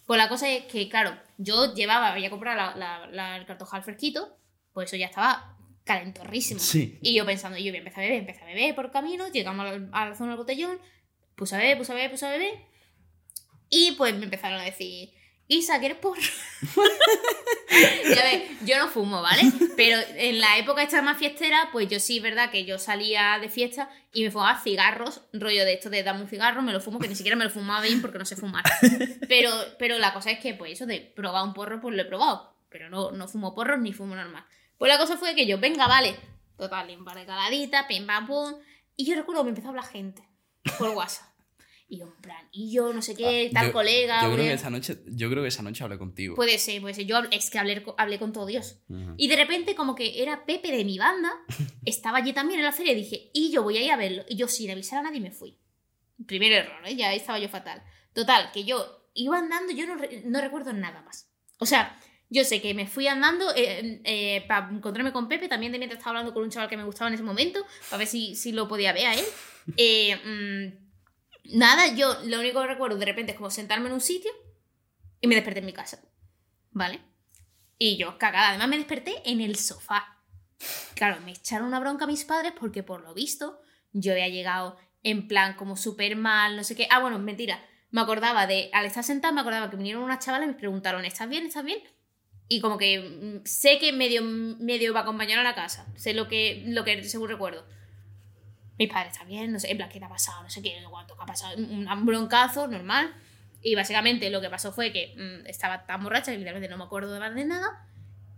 Pues la cosa es que, claro, yo llevaba, había comprado la, la- la- el cartojal fresquito, pues eso ya estaba calentorrísimo. Sí. Y yo pensando, yo voy a empezar a beber, empecé a beber por camino, llegamos a la zona del botellón, puse a beber, puse a beber, puse a beber, y pues me empezaron a decir, Isa, ¿quieres porro? y a ver, yo no fumo, ¿vale? Pero en la época esta más fiestera, pues yo sí, verdad, que yo salía de fiesta y me fumaba cigarros, rollo de esto de dame un cigarro, me lo fumo, que ni siquiera me lo fumaba bien porque no sé fumar. Pero, pero la cosa es que, pues eso de probar un porro, pues lo he probado. Pero no, no fumo porros ni fumo normal. Pues la cosa fue que yo, venga, vale. Total, un de caladitas, pim pam pum. Y yo recuerdo que me empezó a hablar gente. por WhatsApp. Y yo, en plan, y yo no sé qué, tal Ah, Yo- colega. Yo creo, que esa noche, yo creo que esa noche hablé contigo. Puede ser, puede ser. Yo es que hablé, hablé con todo Dios. Y de repente, como que era Pepe de mi banda, estaba allí también en la feria y dije, y yo voy a ir a verlo. Y yo sin avisar a nadie me fui. Primer error, ¿eh? ya estaba yo fatal. Total, que yo iba andando, yo no, no recuerdo nada más. O sea, yo sé que me fui andando para encontrarme con Pepe, también de mientras estaba hablando con un chaval que me gustaba en ese momento, para ver si, si lo podía ver a él. Eh, mm, nada, yo lo único que recuerdo de repente es como sentarme en un sitio y me desperté en mi casa. ¿Vale? Y yo, cagada. Además, me desperté en el sofá. Claro, me echaron una bronca a mis padres porque, por lo visto, yo había llegado en plan como súper mal, no sé qué. Ah, bueno, mentira. Me acordaba de, al estar sentada, me acordaba que vinieron unas chavalas y me preguntaron, ¿estás bien? ¿Estás bien? Y como que mm, sé que medio, medio va a acompañar a la casa. Sé lo que, lo que según recuerdo. Mis padres bien, no sé, en plan, ¿qué te ha pasado? No sé qué, cuánto qué ha pasado. Un broncazo normal. Y básicamente lo que pasó fue que mm, estaba tan borracha que literalmente no me acuerdo de más de nada.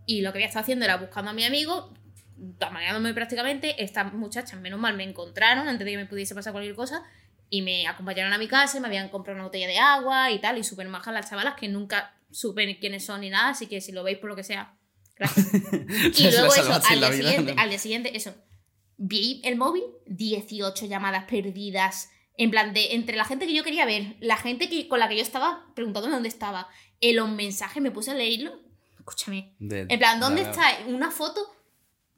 Y lo que había estado haciendo era buscando a mi amigo, tamaleándome prácticamente. Estas muchachas, menos mal, me encontraron antes de que me pudiese pasar cualquier cosa. Y me acompañaron a mi casa y me habían comprado una botella de agua y tal. Y súper majas las chavalas que nunca supe quiénes son ni nada. Así que si lo veis por lo que sea, gracias. y luego eso, al día, vida, siguiente, ¿no? al día siguiente, eso. Vi el móvil, 18 llamadas perdidas. En plan, de entre la gente que yo quería ver, la gente que, con la que yo estaba preguntándome dónde estaba, en los mensajes me puse a leerlo. Escúchame. De- En plan, ¿dónde de- está una foto?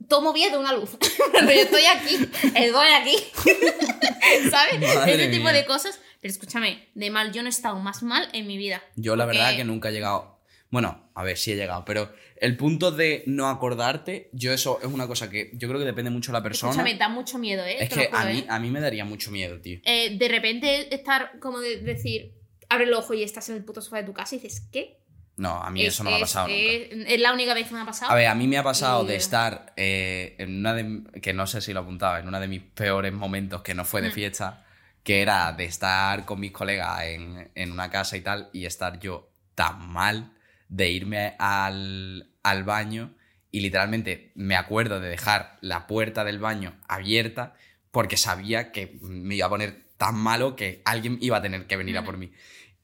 Tomo bien de una luz. Pero yo estoy aquí, estoy aquí. ¿Sabes? Madre Ese tipo de cosas. Pero escúchame, de mal, yo no he estado más mal en mi vida. Yo la verdad que nunca he llegado. Bueno, a ver, sí he llegado, pero el punto de no acordarte, yo eso es una cosa que yo creo que depende mucho de la persona. Escúchame, da mucho miedo, ¿eh? es Te que a mí, ¿eh? a mí me daría mucho miedo, tío. Eh, de repente estar como de decir, abre el ojo y estás en el puto sofá de tu casa y dices, ¿qué? No, a mí Es- eso no me ha es- pasado nunca. Es, es la única vez que me ha pasado. A ver, a mí me ha pasado Y- de estar eh, en una de. que no sé si lo apuntaba, en uno de mis peores momentos que no fue de Mm. fiesta, que era de estar con mis colegas en, en una casa y tal, y estar yo tan mal de irme al, al baño y literalmente me acuerdo de dejar la puerta del baño abierta porque sabía que me iba a poner tan malo que alguien iba a tener que venir a por mí.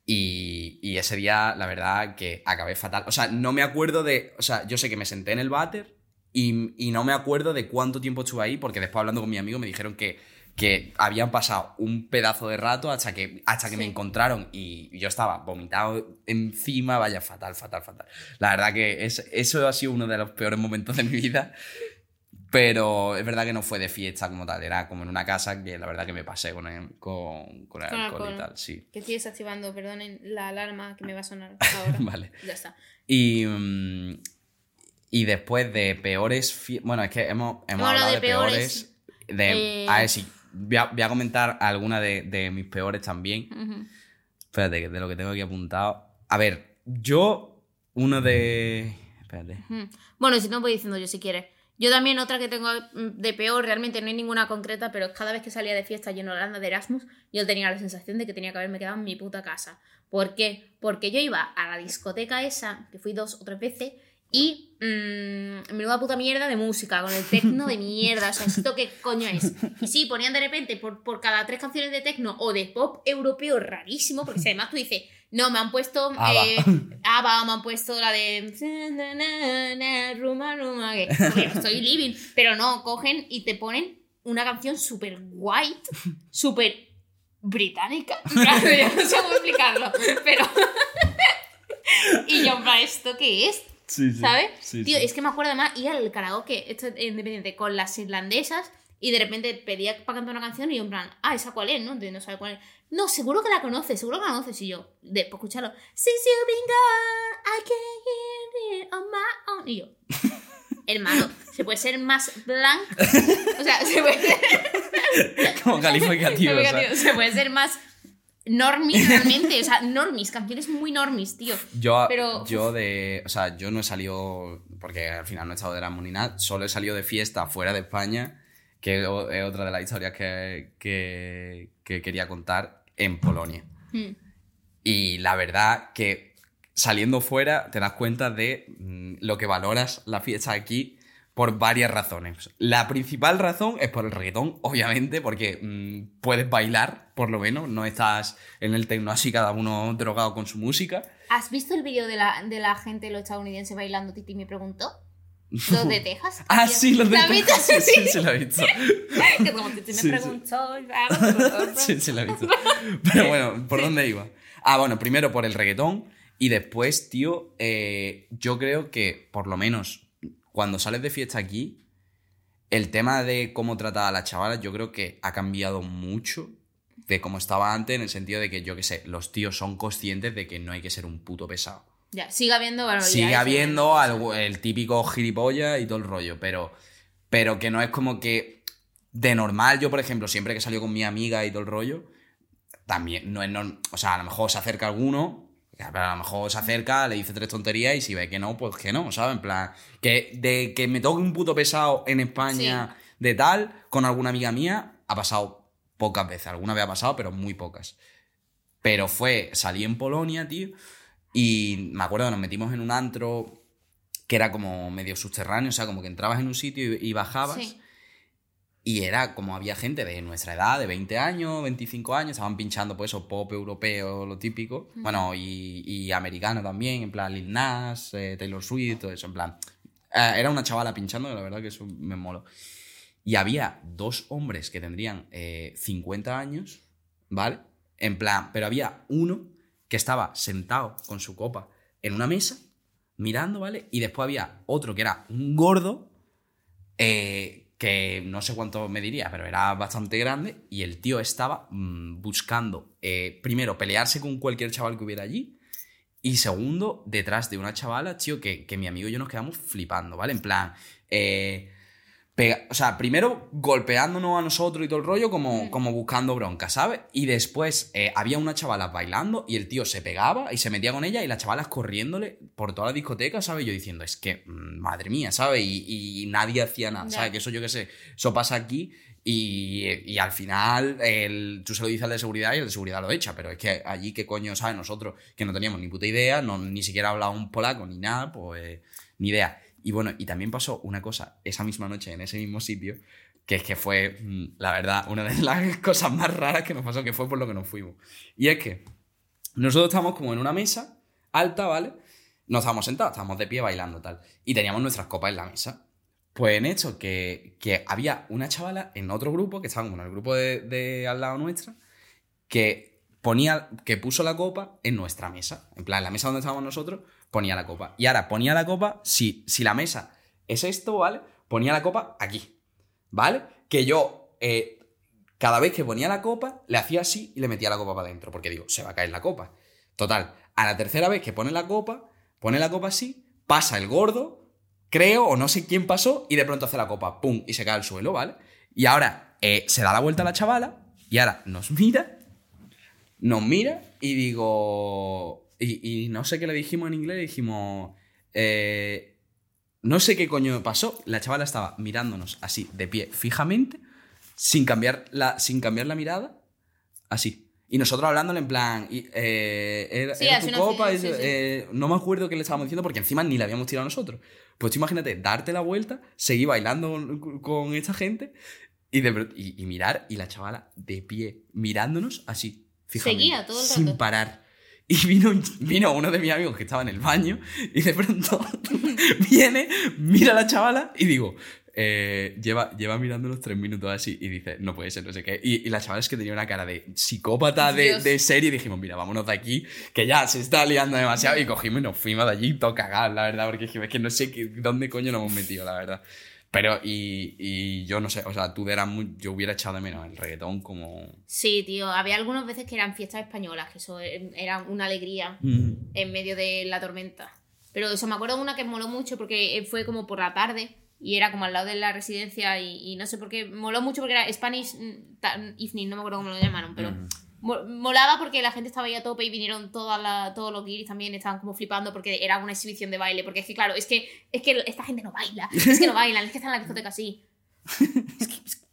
Y, y ese día, la verdad, que acabé fatal. O sea, no me acuerdo de. O sea, yo sé que me senté en el váter y, y no me acuerdo de cuánto tiempo estuve ahí, porque después hablando con mi amigo me dijeron que, que habían pasado un pedazo de rato hasta que, hasta que me encontraron y yo estaba vomitado encima, vaya, fatal, fatal, fatal. La verdad que es, eso ha sido uno de los peores momentos de mi vida. Pero es verdad que no fue de fiesta como tal, era como en una casa que la verdad que me pasé con el, con, con el alcohol y tal, sí. Que estoy desactivando, perdonen, la alarma que me va a sonar ahora. Vale. Ya está. Y, mm, y después de peores. Bueno, es que hemos, hemos hablado hablado de, peores, peores. De, eh, A ver, sí. Voy a, voy a comentar alguna de, de mis peores también. Ujú. Espérate, de lo que tengo aquí apuntado. A ver, yo. Uno de. Espérate. Bueno, si no voy diciendo yo si quieres. Yo también otra que tengo de peor, realmente no hay ninguna concreta, pero cada vez que salía de fiesta yo en Holanda de Erasmus, yo tenía la sensación de que tenía que haberme quedado en mi puta casa. ¿Por qué? Porque yo iba a la discoteca esa, que fui dos o tres veces, y mmm, menuda puta mierda de música, con el tecno de mierda, o sea, ¿esto qué coño es? Y sí, ponían de repente por, por cada tres canciones de tecno o de pop europeo rarísimo, porque si además tú dices, no, me han puesto ABBA. eh, ABBA, me han puesto la de Ruma, joder, estoy living, pero no, cogen y te ponen una canción súper white, súper británica, Claro, yo no sé cómo explicarlo, pero... y yo, ¿esto qué es? Sí, ¿Sabes? Sí, Tío, sí. es que me acuerdo además ir al karaoke, esto es independiente, con las irlandesas y de repente pedía para cantar una canción y yo en plan, ah, ¿esa cuál es? No, De- no sabe cuál es. No, seguro que la conoces, seguro que la conoces. Y yo, después escucharlo, Since you've been gone, I can't hear it on my own. Y yo, hermano, ¿se puede ser más blanco? O sea, se puede ser... Como calificativo. o sea. Se puede ser más normis realmente. O sea, normis, canciones muy normis, tío. Yo, Pero- yo de. O sea, yo no he salido. Porque al final no he estado de ni nada. Solo he salido de fiesta fuera de España. Que es otra de las historias que, que, que quería contar en Polonia. Mm. Y la verdad que saliendo fuera te das cuenta de mm, lo que valoras la fiesta aquí. Por varias razones. La principal razón es por el reggaetón, obviamente, porque mm, puedes bailar, por lo menos, no estás en el tecno así cada uno drogado con su música. ¿Has visto el vídeo de la, de la gente, los estadounidenses bailando Titi me preguntó? ¿Los de Texas? Ah, sí, los de. Texas, sí, sí, sí, lo he visto. que como me preguntó. Sí, sí, lo he visto. Pero bueno, ¿por dónde iba? Ah, bueno, primero por el reggaetón y después, tío, eh, yo creo que por lo menos cuando sales de fiesta aquí, el tema de cómo tratar a las chavalas yo creo que ha cambiado mucho de cómo estaba antes en el sentido de que, yo qué sé, los tíos son conscientes de que no hay que ser un puto pesado. Ya, sigue habiendo barbaridades. Sigue habiendo algo- el típico gilipollas y todo el rollo, pero, pero que no es como que de normal, yo por ejemplo, siempre que salió con mi amiga y todo el rollo, también no es normal, o sea, a lo mejor se acerca alguno, a lo mejor se acerca, le dice tres tonterías y si ve que no, pues que no, ¿sabes? En plan, que de que me toque un puto pesado en España de tal, con alguna amiga mía, ha pasado pocas veces, alguna vez ha pasado, pero muy pocas. Pero fue, salí en Polonia, tío, y me acuerdo que nos metimos en un antro que era como medio subterráneo, o sea, como que entrabas en un sitio y, y bajabas. Sí. Y era como había gente de nuestra edad, de 20 años, 25 años, estaban pinchando pues eso, pop europeo, lo típico. Bueno, y, y americano también, en plan Lil Nas, eh, Taylor Swift, todo eso, en plan. eh, era una chavala pinchando, la verdad que eso me moló. Y había dos hombres que tendrían eh, 50 años, ¿vale? En plan, pero había uno que estaba sentado con su copa en una mesa, mirando, ¿vale? Y después había otro que era un gordo, eh, que no sé cuánto me diría, pero era bastante grande, y el tío estaba mm, buscando, eh, primero, pelearse con cualquier chaval que hubiera allí, y segundo, detrás de una chavala, tío, que, que mi amigo y yo nos quedamos flipando, ¿vale? En plan, eh, pega- o sea, primero golpeándonos a nosotros y todo el rollo, como, como buscando bronca, ¿sabes? Y después eh, había una chavala bailando y el tío se pegaba y se metía con ella y las chavalas corriéndole por toda la discoteca, ¿sabes? Yo diciendo, es que, mm, madre mía, ¿sabes? Y, y nadie hacía nada. ¿sabes? Que eso yo qué sé, eso pasa aquí. Y, y al final el, tú se lo dices al de seguridad y el de seguridad lo echa, pero es que allí qué coño, ¿sabes? Nosotros que no teníamos ni puta idea, no, ni siquiera hablaba un polaco ni nada, pues ni idea. Y bueno, y también pasó una cosa esa misma noche en ese mismo sitio, que es que fue, mm, la verdad, una de las cosas más raras que nos pasó, que fue por lo que nos fuimos. Y es que nosotros estábamos como en una mesa alta, ¿vale? No estábamos sentados, estábamos de pie bailando tal. Y teníamos nuestras copas en la mesa. Pues en hecho que, que había una chavala en otro grupo, que estaba como en el grupo de, de al lado nuestra, que ponía, que puso la copa en nuestra mesa. En plan, en la mesa donde estábamos nosotros, ponía la copa. Y ahora ponía la copa, si, si la mesa es esto, ¿vale? Ponía la copa aquí. ¿Vale? Que yo, eh, cada vez que ponía la copa, le hacía así y le metía la copa para adentro. Porque digo, se va a caer la copa. Total, a la tercera vez que pone la copa, pone la copa así, pasa el gordo, creo, o no sé quién pasó, y de pronto hace la copa, ¡pum! y se cae al suelo, ¿vale? Y ahora eh, se da la vuelta a la chavala, y ahora nos mira, nos mira, y digo. Y, y no sé qué le dijimos en inglés, dijimos. eh, no sé qué coño pasó. La chavala estaba mirándonos así, de pie, fijamente, sin cambiar la, sin cambiar la mirada, así. Y nosotros hablándole en plan, y, eh, era, Sí, era tu copa, sí, sí. eh, no me acuerdo qué le estábamos diciendo porque encima ni la habíamos tirado nosotros. Pues tú imagínate, darte la vuelta, seguir bailando con, con esta gente y, de y, y mirar y la chavala de pie, mirándonos así, fijamente, Seguía todo el sin rato. parar. Y vino, vino uno de mis amigos que estaba en el baño y de pronto viene, mira a la chavala y digo, eh, lleva, lleva mirándonos tres minutos así y dice, no puede ser, no sé qué. Y, y la chavala es que tenía una cara de psicópata de, de serie y dijimos, mira, vámonos de aquí, que ya se está liando demasiado y cogimos y nos fuimos de allí todo cagados, la verdad, porque es que no sé qué- dónde coño nos hemos metido, la verdad. Pero, y, y yo no sé, o sea, tú eras muy, yo hubiera echado de menos el reggaetón como... Sí, tío, había algunas veces que eran fiestas españolas, que eso eh, era una alegría en medio de la tormenta. Pero eso me acuerdo de una que moló mucho porque fue como por la tarde y era como al lado de la residencia y, y no sé por qué, moló mucho porque era Spanish mm, ta- Evening, no me acuerdo cómo lo llamaron, pero mo- molaba porque la gente estaba ahí a tope y vinieron toda la- todos los guiris también, estaban como flipando porque era una exhibición de baile, porque es que claro, es que, es que esta gente no baila, es que no bailan, es que están en la discoteca así. Es que, es que,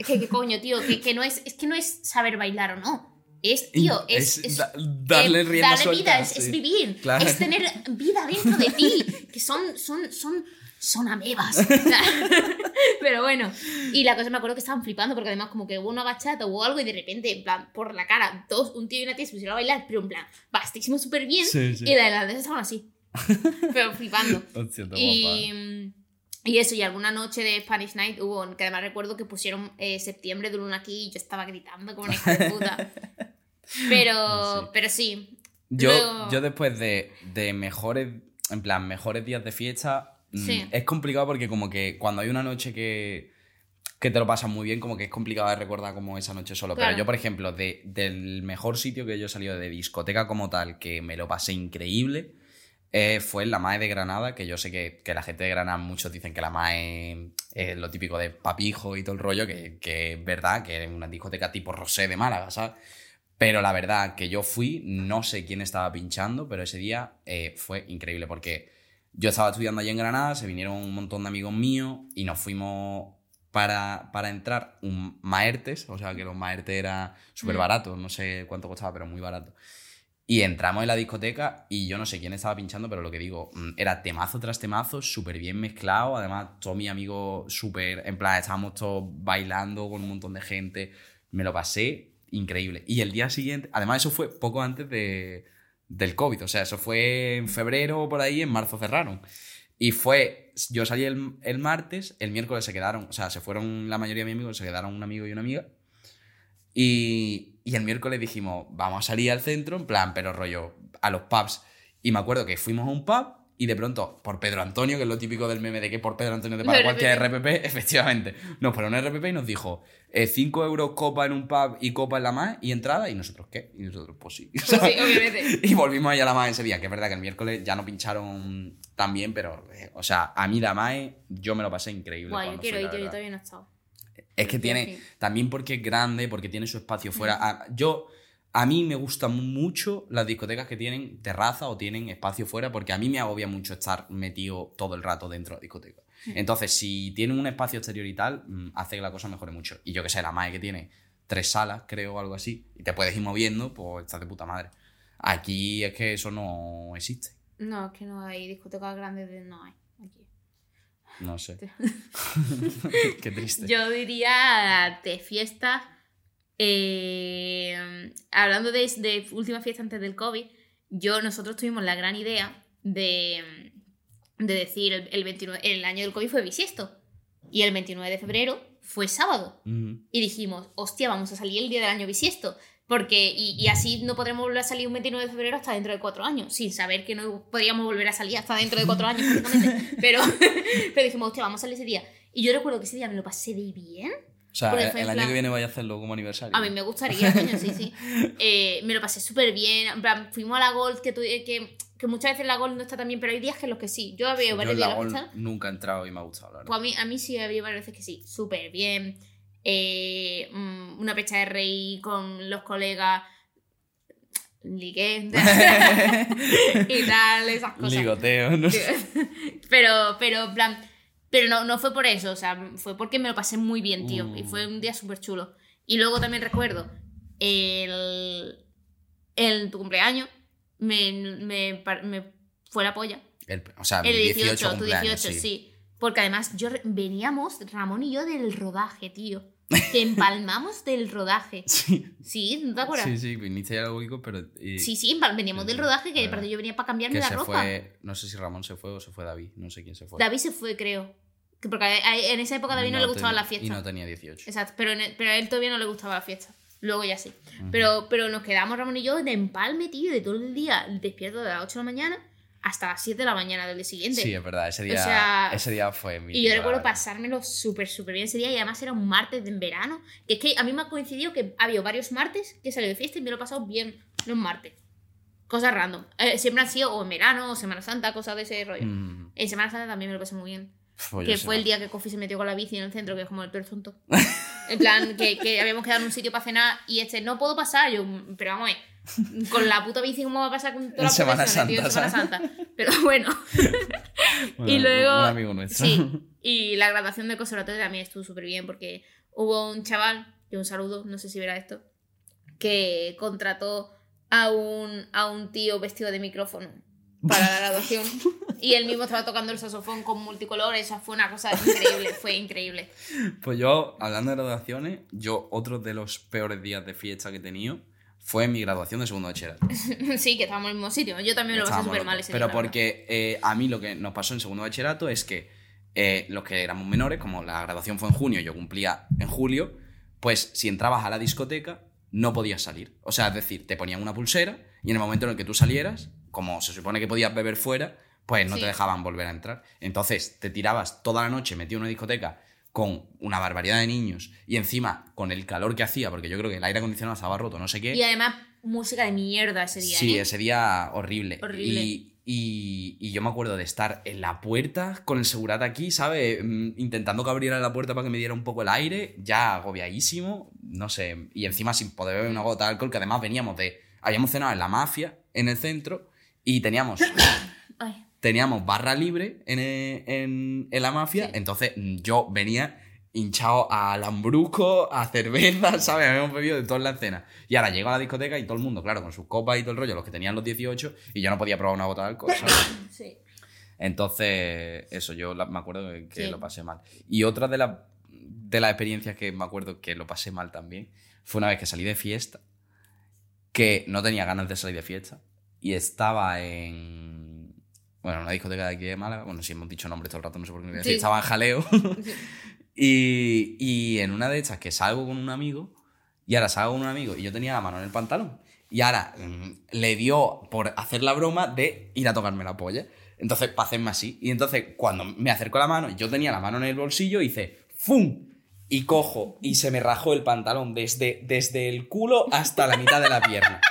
es que, ¿qué coño, tío, que, que no es, es que no es saber bailar o no. es, tío, es, Es es- da- darle eh, rienda darle suelta, vida, es, vivir, Claro. es tener vida dentro de ti, que son, son, son, son amebas. Pero bueno, y la cosa me acuerdo que estaban flipando porque además como que hubo una bachata o algo y de repente, en plan, por la cara, dos, un tío y una tía se pusieron a bailar, pero en plan, bastísimo súper bien, Sí, sí. y la irlandesa estaban así, pero flipando. Y, y eso, y alguna noche de Spanish Night hubo, que además recuerdo que pusieron eh, septiembre de luna aquí y yo estaba gritando como una hija de puta. Pero, Sí. pero sí. Yo, Luego- yo después de, de mejores, en plan, mejores días de fiesta, Sí. es complicado porque como que cuando hay una noche que, que te lo pasas muy bien, como que es complicado de recordar como esa noche solo. Claro. Pero yo, por ejemplo, de, del mejor sitio que yo he salido de discoteca como tal, que me lo pasé increíble, eh, fue en la MAE de Granada, que yo sé que, que la gente de Granada, muchos dicen que la MAE es lo típico de papijo y todo el rollo, que, que es verdad, que es una discoteca tipo Rosé de Málaga, ¿sabes? Pero la verdad que yo fui, no sé quién estaba pinchando, pero ese día eh, fue increíble porque yo estaba estudiando allí en Granada, se vinieron un montón de amigos míos y nos fuimos para, para entrar un Maertes, o sea que los Maertes era súper Mm. barato, no sé cuánto costaba, pero muy barato. Y entramos en la discoteca y yo no sé quién estaba pinchando, pero lo que digo, mm, era temazo tras temazo, súper bien mezclado. Además, todos mis amigos súper, en plan, estábamos todos bailando con un montón de gente. Me lo pasé increíble. Y el día siguiente, además, eso fue poco antes de, del COVID, o sea, eso fue en febrero por ahí, en marzo cerraron. Y fue, yo salí el, el martes, el miércoles se quedaron, o sea, se fueron la mayoría de mis amigos, se quedaron un amigo y una amiga. Y, y el miércoles dijimos, vamos a salir al centro, en plan, pero rollo, a los pubs. Y me acuerdo que fuimos a un pub y de pronto, por Pedro Antonio, que es lo típico del meme de que por Pedro Antonio te paga cualquier RPP. Efectivamente, nos paró un RPP y nos dijo, 5 euros copa en un pub y copa en la MAE y entrada, y nosotros, ¿qué? Y nosotros, pues sí. Pues sí, obviamente. Y volvimos ahí a la MAE ese día, que es verdad que el miércoles ya no pincharon tan bien, pero, eh, o sea, a mí la MAE, yo me lo pasé increíble. Guay, yo quiero ir, yo todavía no he estado. Es que tiene, sí. también porque es grande, porque tiene su espacio fuera. A- yo, a mí me gustan mucho las discotecas que tienen terraza o tienen espacio fuera, porque a mí me agobia mucho estar metido todo el rato dentro de la discoteca. Entonces, si tienen un espacio exterior y tal, mm, hace que la cosa mejore mucho. Y yo que sé, la MAE que tiene tres salas, creo, o algo así, y te puedes ir moviendo, pues estás de puta madre. Aquí es que eso no existe. No, es que no hay discotecas grandes, de... no hay. Aquí. No sé. Qué triste. Yo diría de fiestas. Eh, hablando de, de última fiesta antes del COVID, yo, nosotros tuvimos la gran idea de, de decir el, el 29, el año del COVID fue bisiesto. Y el 29 de febrero fue sábado. Y dijimos, hostia, vamos a salir el día del año bisiesto. Porque, y, y así no podremos volver a salir un 29 de febrero hasta dentro de cuatro años, sin saber que no podríamos volver a salir hasta dentro de cuatro años. Pero, pero dijimos, hostia, vamos a salir ese día. Y yo recuerdo que ese día me lo pasé de bien. O sea, el, año que viene vaya a hacerlo como aniversario. A mí me gustaría, coño, sí, sí. Eh, me lo pasé súper bien. En plan, fuimos a la Gold, que, tu- eh, que, que muchas veces la Gold no está tan bien, pero hay días que en los que sí. Yo varios días la Gol que están- nunca he entrado y me ha gustado, la verdad. Pues a mí, a mí sí había varias veces que sí, súper bien. Eh, mm, una pecha de rey con los colegas. Ligué. y tal, esas cosas. Ligoteo, no sé. pero, pero, en plan. Pero no, no fue por eso, o sea, fue porque me lo pasé muy bien, tío. Y fue un día súper chulo. Y luego también recuerdo el. En tu cumpleaños me, me, me fue la polla. El- o sea, El mi 18, 18, tu cumpleaños, 18, sí. sí. Porque además yo veníamos, Ramón y yo, del rodaje, tío. Te empalmamos del rodaje. Sí, Sí, ¿no te acuerdas? sí, sí, viniste ya algo pero... y- Sí, sí, veníamos del rodaje que verdad. aparte yo venía para cambiarme que la se ropa. fue... No sé si Ramón se fue o se fue David, no sé quién se fue. David se fue, creo. Que Porque a- en esa época a David no, le gustaba la fiesta. Y no tenía 18. Exacto, pero, en- pero a él todavía no le gustaba la fiesta. Luego ya sí. pero, pero nos quedamos Ramón y yo de empalme, tío, de todo el día despierto de las 8 de la mañana hasta las 7 de la mañana del día siguiente. Sí, es verdad, ese día, sea, ese día fue mi Y yo recuerdo pasármelo súper, súper bien ese día y además era un martes de verano. Que es que a mí me ha coincidido que ha habido varios martes que he salido de fiesta y me lo he pasado bien los martes. Cosas random. Eh, siempre han sido o en verano o Semana Santa, cosas de ese rollo. Mm, En Semana Santa también me lo pasé muy bien. Pues que fue el día que Kofi se metió con la bici en el centro, que es como el peor tonto. En plan, que, que habíamos quedado en un sitio para cenar y este, no puedo pasar. Yo, pero vamos ver, con la puta bici, ¿cómo va a pasar con toda En la Semana población, tío, en Santa, Semana Santa? Pero bueno. Bueno, y luego. Un amigo nuestro. Sí. Y la graduación de conservatorio también estuvo súper bien porque hubo un chaval, que un saludo, no sé si verá esto, que contrató a un, a un tío vestido de micrófono para la graduación. y él mismo estaba tocando el saxofón con multicolores. O sea, fue una cosa increíble, fue increíble. Pues yo, hablando de graduaciones, yo otro de los peores días de fiesta que he tenido fue mi graduación de segundo bachillerato. sí, que estábamos en el mismo sitio. Yo también lo pasé súper mal ese Pero día. porque eh, a mí lo que nos pasó en segundo bachillerato es que eh, los que éramos menores, como la graduación fue en junio y yo cumplía en julio, pues si entrabas a la discoteca no podías salir. O sea, es decir, te ponían una pulsera y en el momento en el que tú salieras, como se supone que podías beber fuera, pues no Sí. te dejaban volver a entrar. Entonces te tirabas toda la noche metido en una discoteca con una barbaridad de niños y encima con el calor que hacía, porque yo creo que el aire acondicionado estaba roto, no sé qué. Y además, música de mierda ese día. Sí, ¿eh? ese día horrible. Horrible. Y, y- y yo me acuerdo de estar en la puerta con el segurata aquí, ¿sabes? Mm, Intentando que abriera la puerta para que me diera un poco el aire, ya agobiadísimo, no sé. Y encima sin poder beber una gota de alcohol, que además veníamos de. Habíamos cenado en la mafia, en el centro, y teníamos. Ay. Teníamos barra libre en, en- en la mafia, Sí. entonces mm, yo venía hinchado a lambrusco, a cerveza, ¿sabes? Habíamos bebido de toda la cena. Y ahora llego a la discoteca y todo el mundo, claro, con sus copas y todo el rollo, los que tenían los 18, y yo no podía probar una gota de alcohol, ¿sabes? Sí. Entonces, eso, yo la- me acuerdo que, que Sí. lo pasé mal. Y otra de, la- de las experiencias que me acuerdo que lo pasé mal también fue una vez que salí de fiesta, que no tenía ganas de salir de fiesta, y estaba en. Bueno, una discoteca de aquí de Málaga. Bueno, si hemos dicho nombres todo el rato, no sé por qué no voy a decir. Sí. Estaba en jaleo. y, y en una de estas que salgo con un amigo, y ahora salgo con un amigo, y yo tenía la mano en el pantalón. Y ahora mm, le dio por hacer la broma de ir a tocarme la polla. Entonces, para hacerme así. Y entonces, cuando me acercó la mano, yo tenía la mano en el bolsillo, hice ¡fum! Y cojo, y se me rajó el pantalón desde, desde el culo hasta la mitad de la pierna.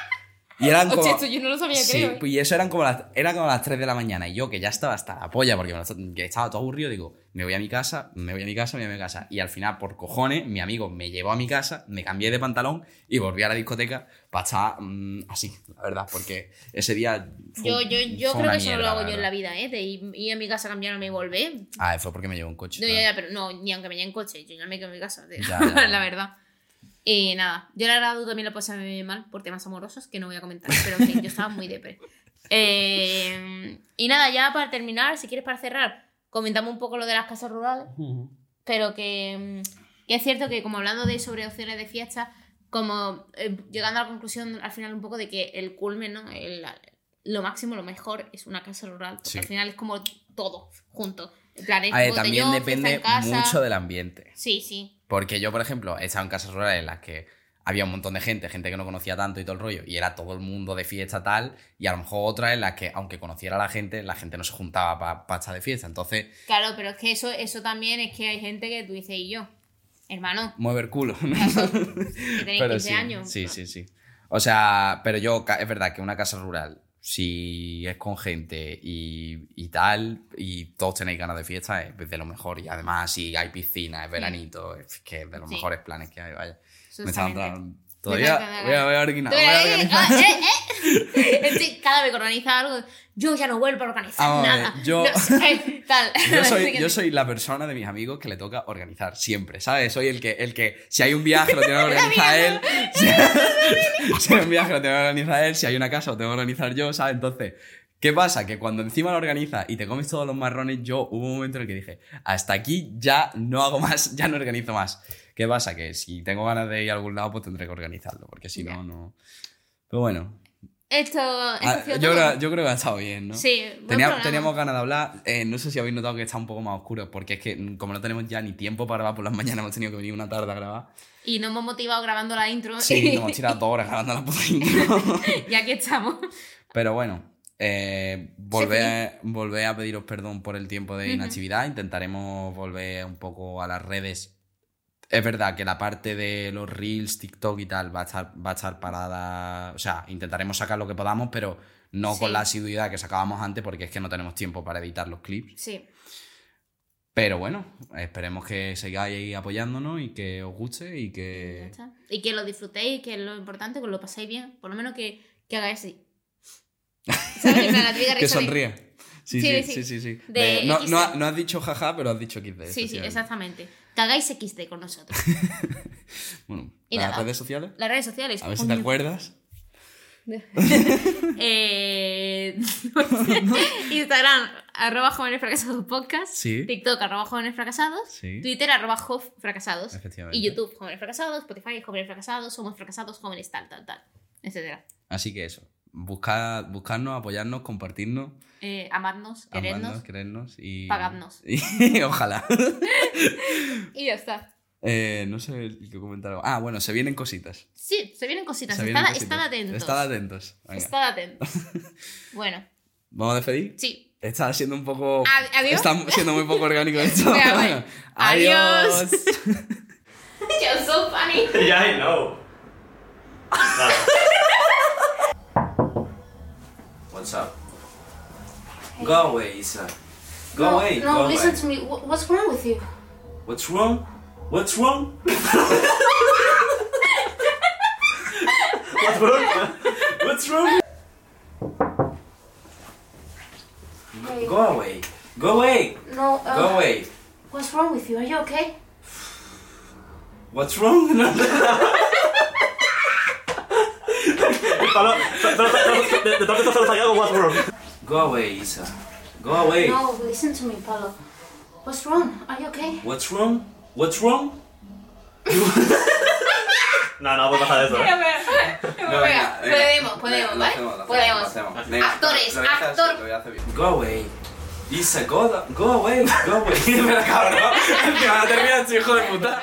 Y eran como... Esto yo no lo sabía, Sí, creo. y eso eran como las, era como las 3 de la mañana. Y yo, que ya estaba hasta la polla, porque me estaba todo aburrido, digo, me voy a mi casa, me voy a mi casa, me voy a mi casa. Y al final, por cojones, mi amigo me llevó a mi casa, me cambié de pantalón y volví a la discoteca para estar mm, así, la verdad, porque ese día. fue- Yo, yo, yo fue creo que eso no lo hago yo en la vida, ¿eh? De ir, ir a mi casa, cambiarme y volver. Ah, fue porque me llevó un coche. No, ya, ya, pero no, ni aunque me lleve en coche, yo ya me quedo en mi casa. Ya, ya. la verdad. Y nada, yo la grado también lo pasé muy mal por temas amorosos que no voy a comentar, pero en fin, yo estaba muy depre. Eh, y nada, ya para terminar, si quieres para cerrar, comentamos un poco lo de las casas rurales, pero que, mm, que es cierto que como hablando de sobre opciones de fiesta, como eh, llegando a la conclusión al final un poco de que el culmen, ¿no? El- lo máximo, lo mejor es una casa rural, porque Sí. al final es como todo junto. En plan, es A ver, también depende casa. mucho del ambiente. Sí, sí. Porque yo, por ejemplo, he estado en casas rurales en las que había un montón de gente, gente que no conocía tanto y todo el rollo, y era todo el mundo de fiesta tal, y a lo mejor otras en las que, aunque conociera a la gente, la gente no se juntaba para estar de fiesta. Entonces, Claro, pero es que eso, eso también es que hay gente que tú dices, y yo, hermano, mueve el culo. ¿no? que tenéis 15 sí, años. Sí, sí, sí. O sea, pero yo, es verdad que una casa rural, si es con gente y, y tal, y todos tenéis ganas de fiesta, es de lo mejor. Y además, si hay piscina, es veranito, es que es de los Sí. mejores planes que hay, vaya. Me están entrando. Todavía voy a, voy a voy organizar. eh, eh. Que cada vez que organiza algo, yo ya no vuelvo a organizar Vamos a ver, nada. yo- No sé, tal. Yo soy, yo soy la persona de mis amigos que le toca organizar siempre, ¿sabes? Soy el que, el que si hay un viaje lo tiene que organizar él. Si, si hay un viaje lo tiene que organizar él, si hay una casa lo tengo que organizar yo, ¿sabes? Entonces, ¿qué pasa? Que cuando encima lo organizas y te comes todos los marrones, yo hubo un momento en el que dije, hasta aquí ya no hago más, ya no organizo más. ¿Qué pasa? Que si tengo ganas de ir a algún lado, pues tendré que organizarlo, porque si no, no... Pero bueno, Esto, Ah, yo, creo, yo creo que ha estado bien, ¿no? Sí, Tenía- teníamos ganas de hablar. eh, no sé si habéis notado que está un poco más oscuro, porque es que mm, como no tenemos ya ni tiempo para grabar por las mañanas, hemos tenido que venir una tarde a grabar. Y nos hemos motivado grabando la intro. Sí, nos hemos tirado dos horas grabando la puta intro. y aquí estamos. Pero bueno, eh, volver, volver a pediros perdón por el tiempo de inactividad. Intentaremos volver un poco a las redes. Es verdad que la parte de los reels, TikTok y tal va a estar, va a estar parada. O sea, intentaremos sacar lo que podamos, pero no Sí. con la asiduidad que sacábamos antes, porque es que no tenemos tiempo para editar los clips. Sí. Pero bueno, esperemos que sigáis apoyándonos y que os guste y que. Y que lo disfrutéis, que es lo importante, que lo paséis bien. Por lo menos que, que hagáis así. Que sonríe. Sí, Sí, sí, sí. sí. De De- no, no, no has dicho jaja, pero has dicho XD. Sí, sí, exactamente. Que hagáis XD con nosotros. Bueno, Y ¿las nada. redes sociales? Las redes sociales. A ver si te acuerdas. Eh, no sé. Instagram, arroba jóvenes fracasados podcast. Sí. TikTok, arroba jóvenes fracasados. Sí. Twitter, arroba jof fracasados. Y YouTube, jóvenes fracasados. Spotify, jóvenes fracasados. Somos fracasados, jóvenes tal, tal, tal. Etcétera. Así que eso. Buscar, buscarnos, apoyarnos, compartirnos, Eh, amarnos, querernos. amarnos, querernos y. Pagadnos. Y ojalá. Y ya está. Eh, no sé qué comentar algo. Ah, bueno, se vienen cositas. Sí, se vienen cositas. Se Estad, vienen cositas. estad atentos. Estad atentos. Venga. Estad atentos. bueno, ¿Vamos a despedir? sí. Está siendo un poco. Ad- adiós. Está siendo muy poco orgánico esto. Venga, bueno. Adiós. You're so funny. Yeah, I know. What's up? Go away, Isa. Go no, away. no, go listen away. to me. Wh- What's wrong with you? What's wrong? What's wrong? What's wrong? What's wrong? Hey, Go away. Go away. no, uh, Go away. what's wrong with you? Are you okay? What's wrong? Pablo, pero, pero, de, de todo esto solo algo what's wrong. Go away, Isa. Go away. No, listen to me, Pablo. What's wrong? Are you okay? What's wrong? What's wrong? No, no puede pasar eso. ¿eh? No, venga, venga. podemos, podemos, ¿vale? podemos. Actores, actor. Go away. Isa, go, go away, go away. Pero cabrón, que van a terminar, hijo de puta.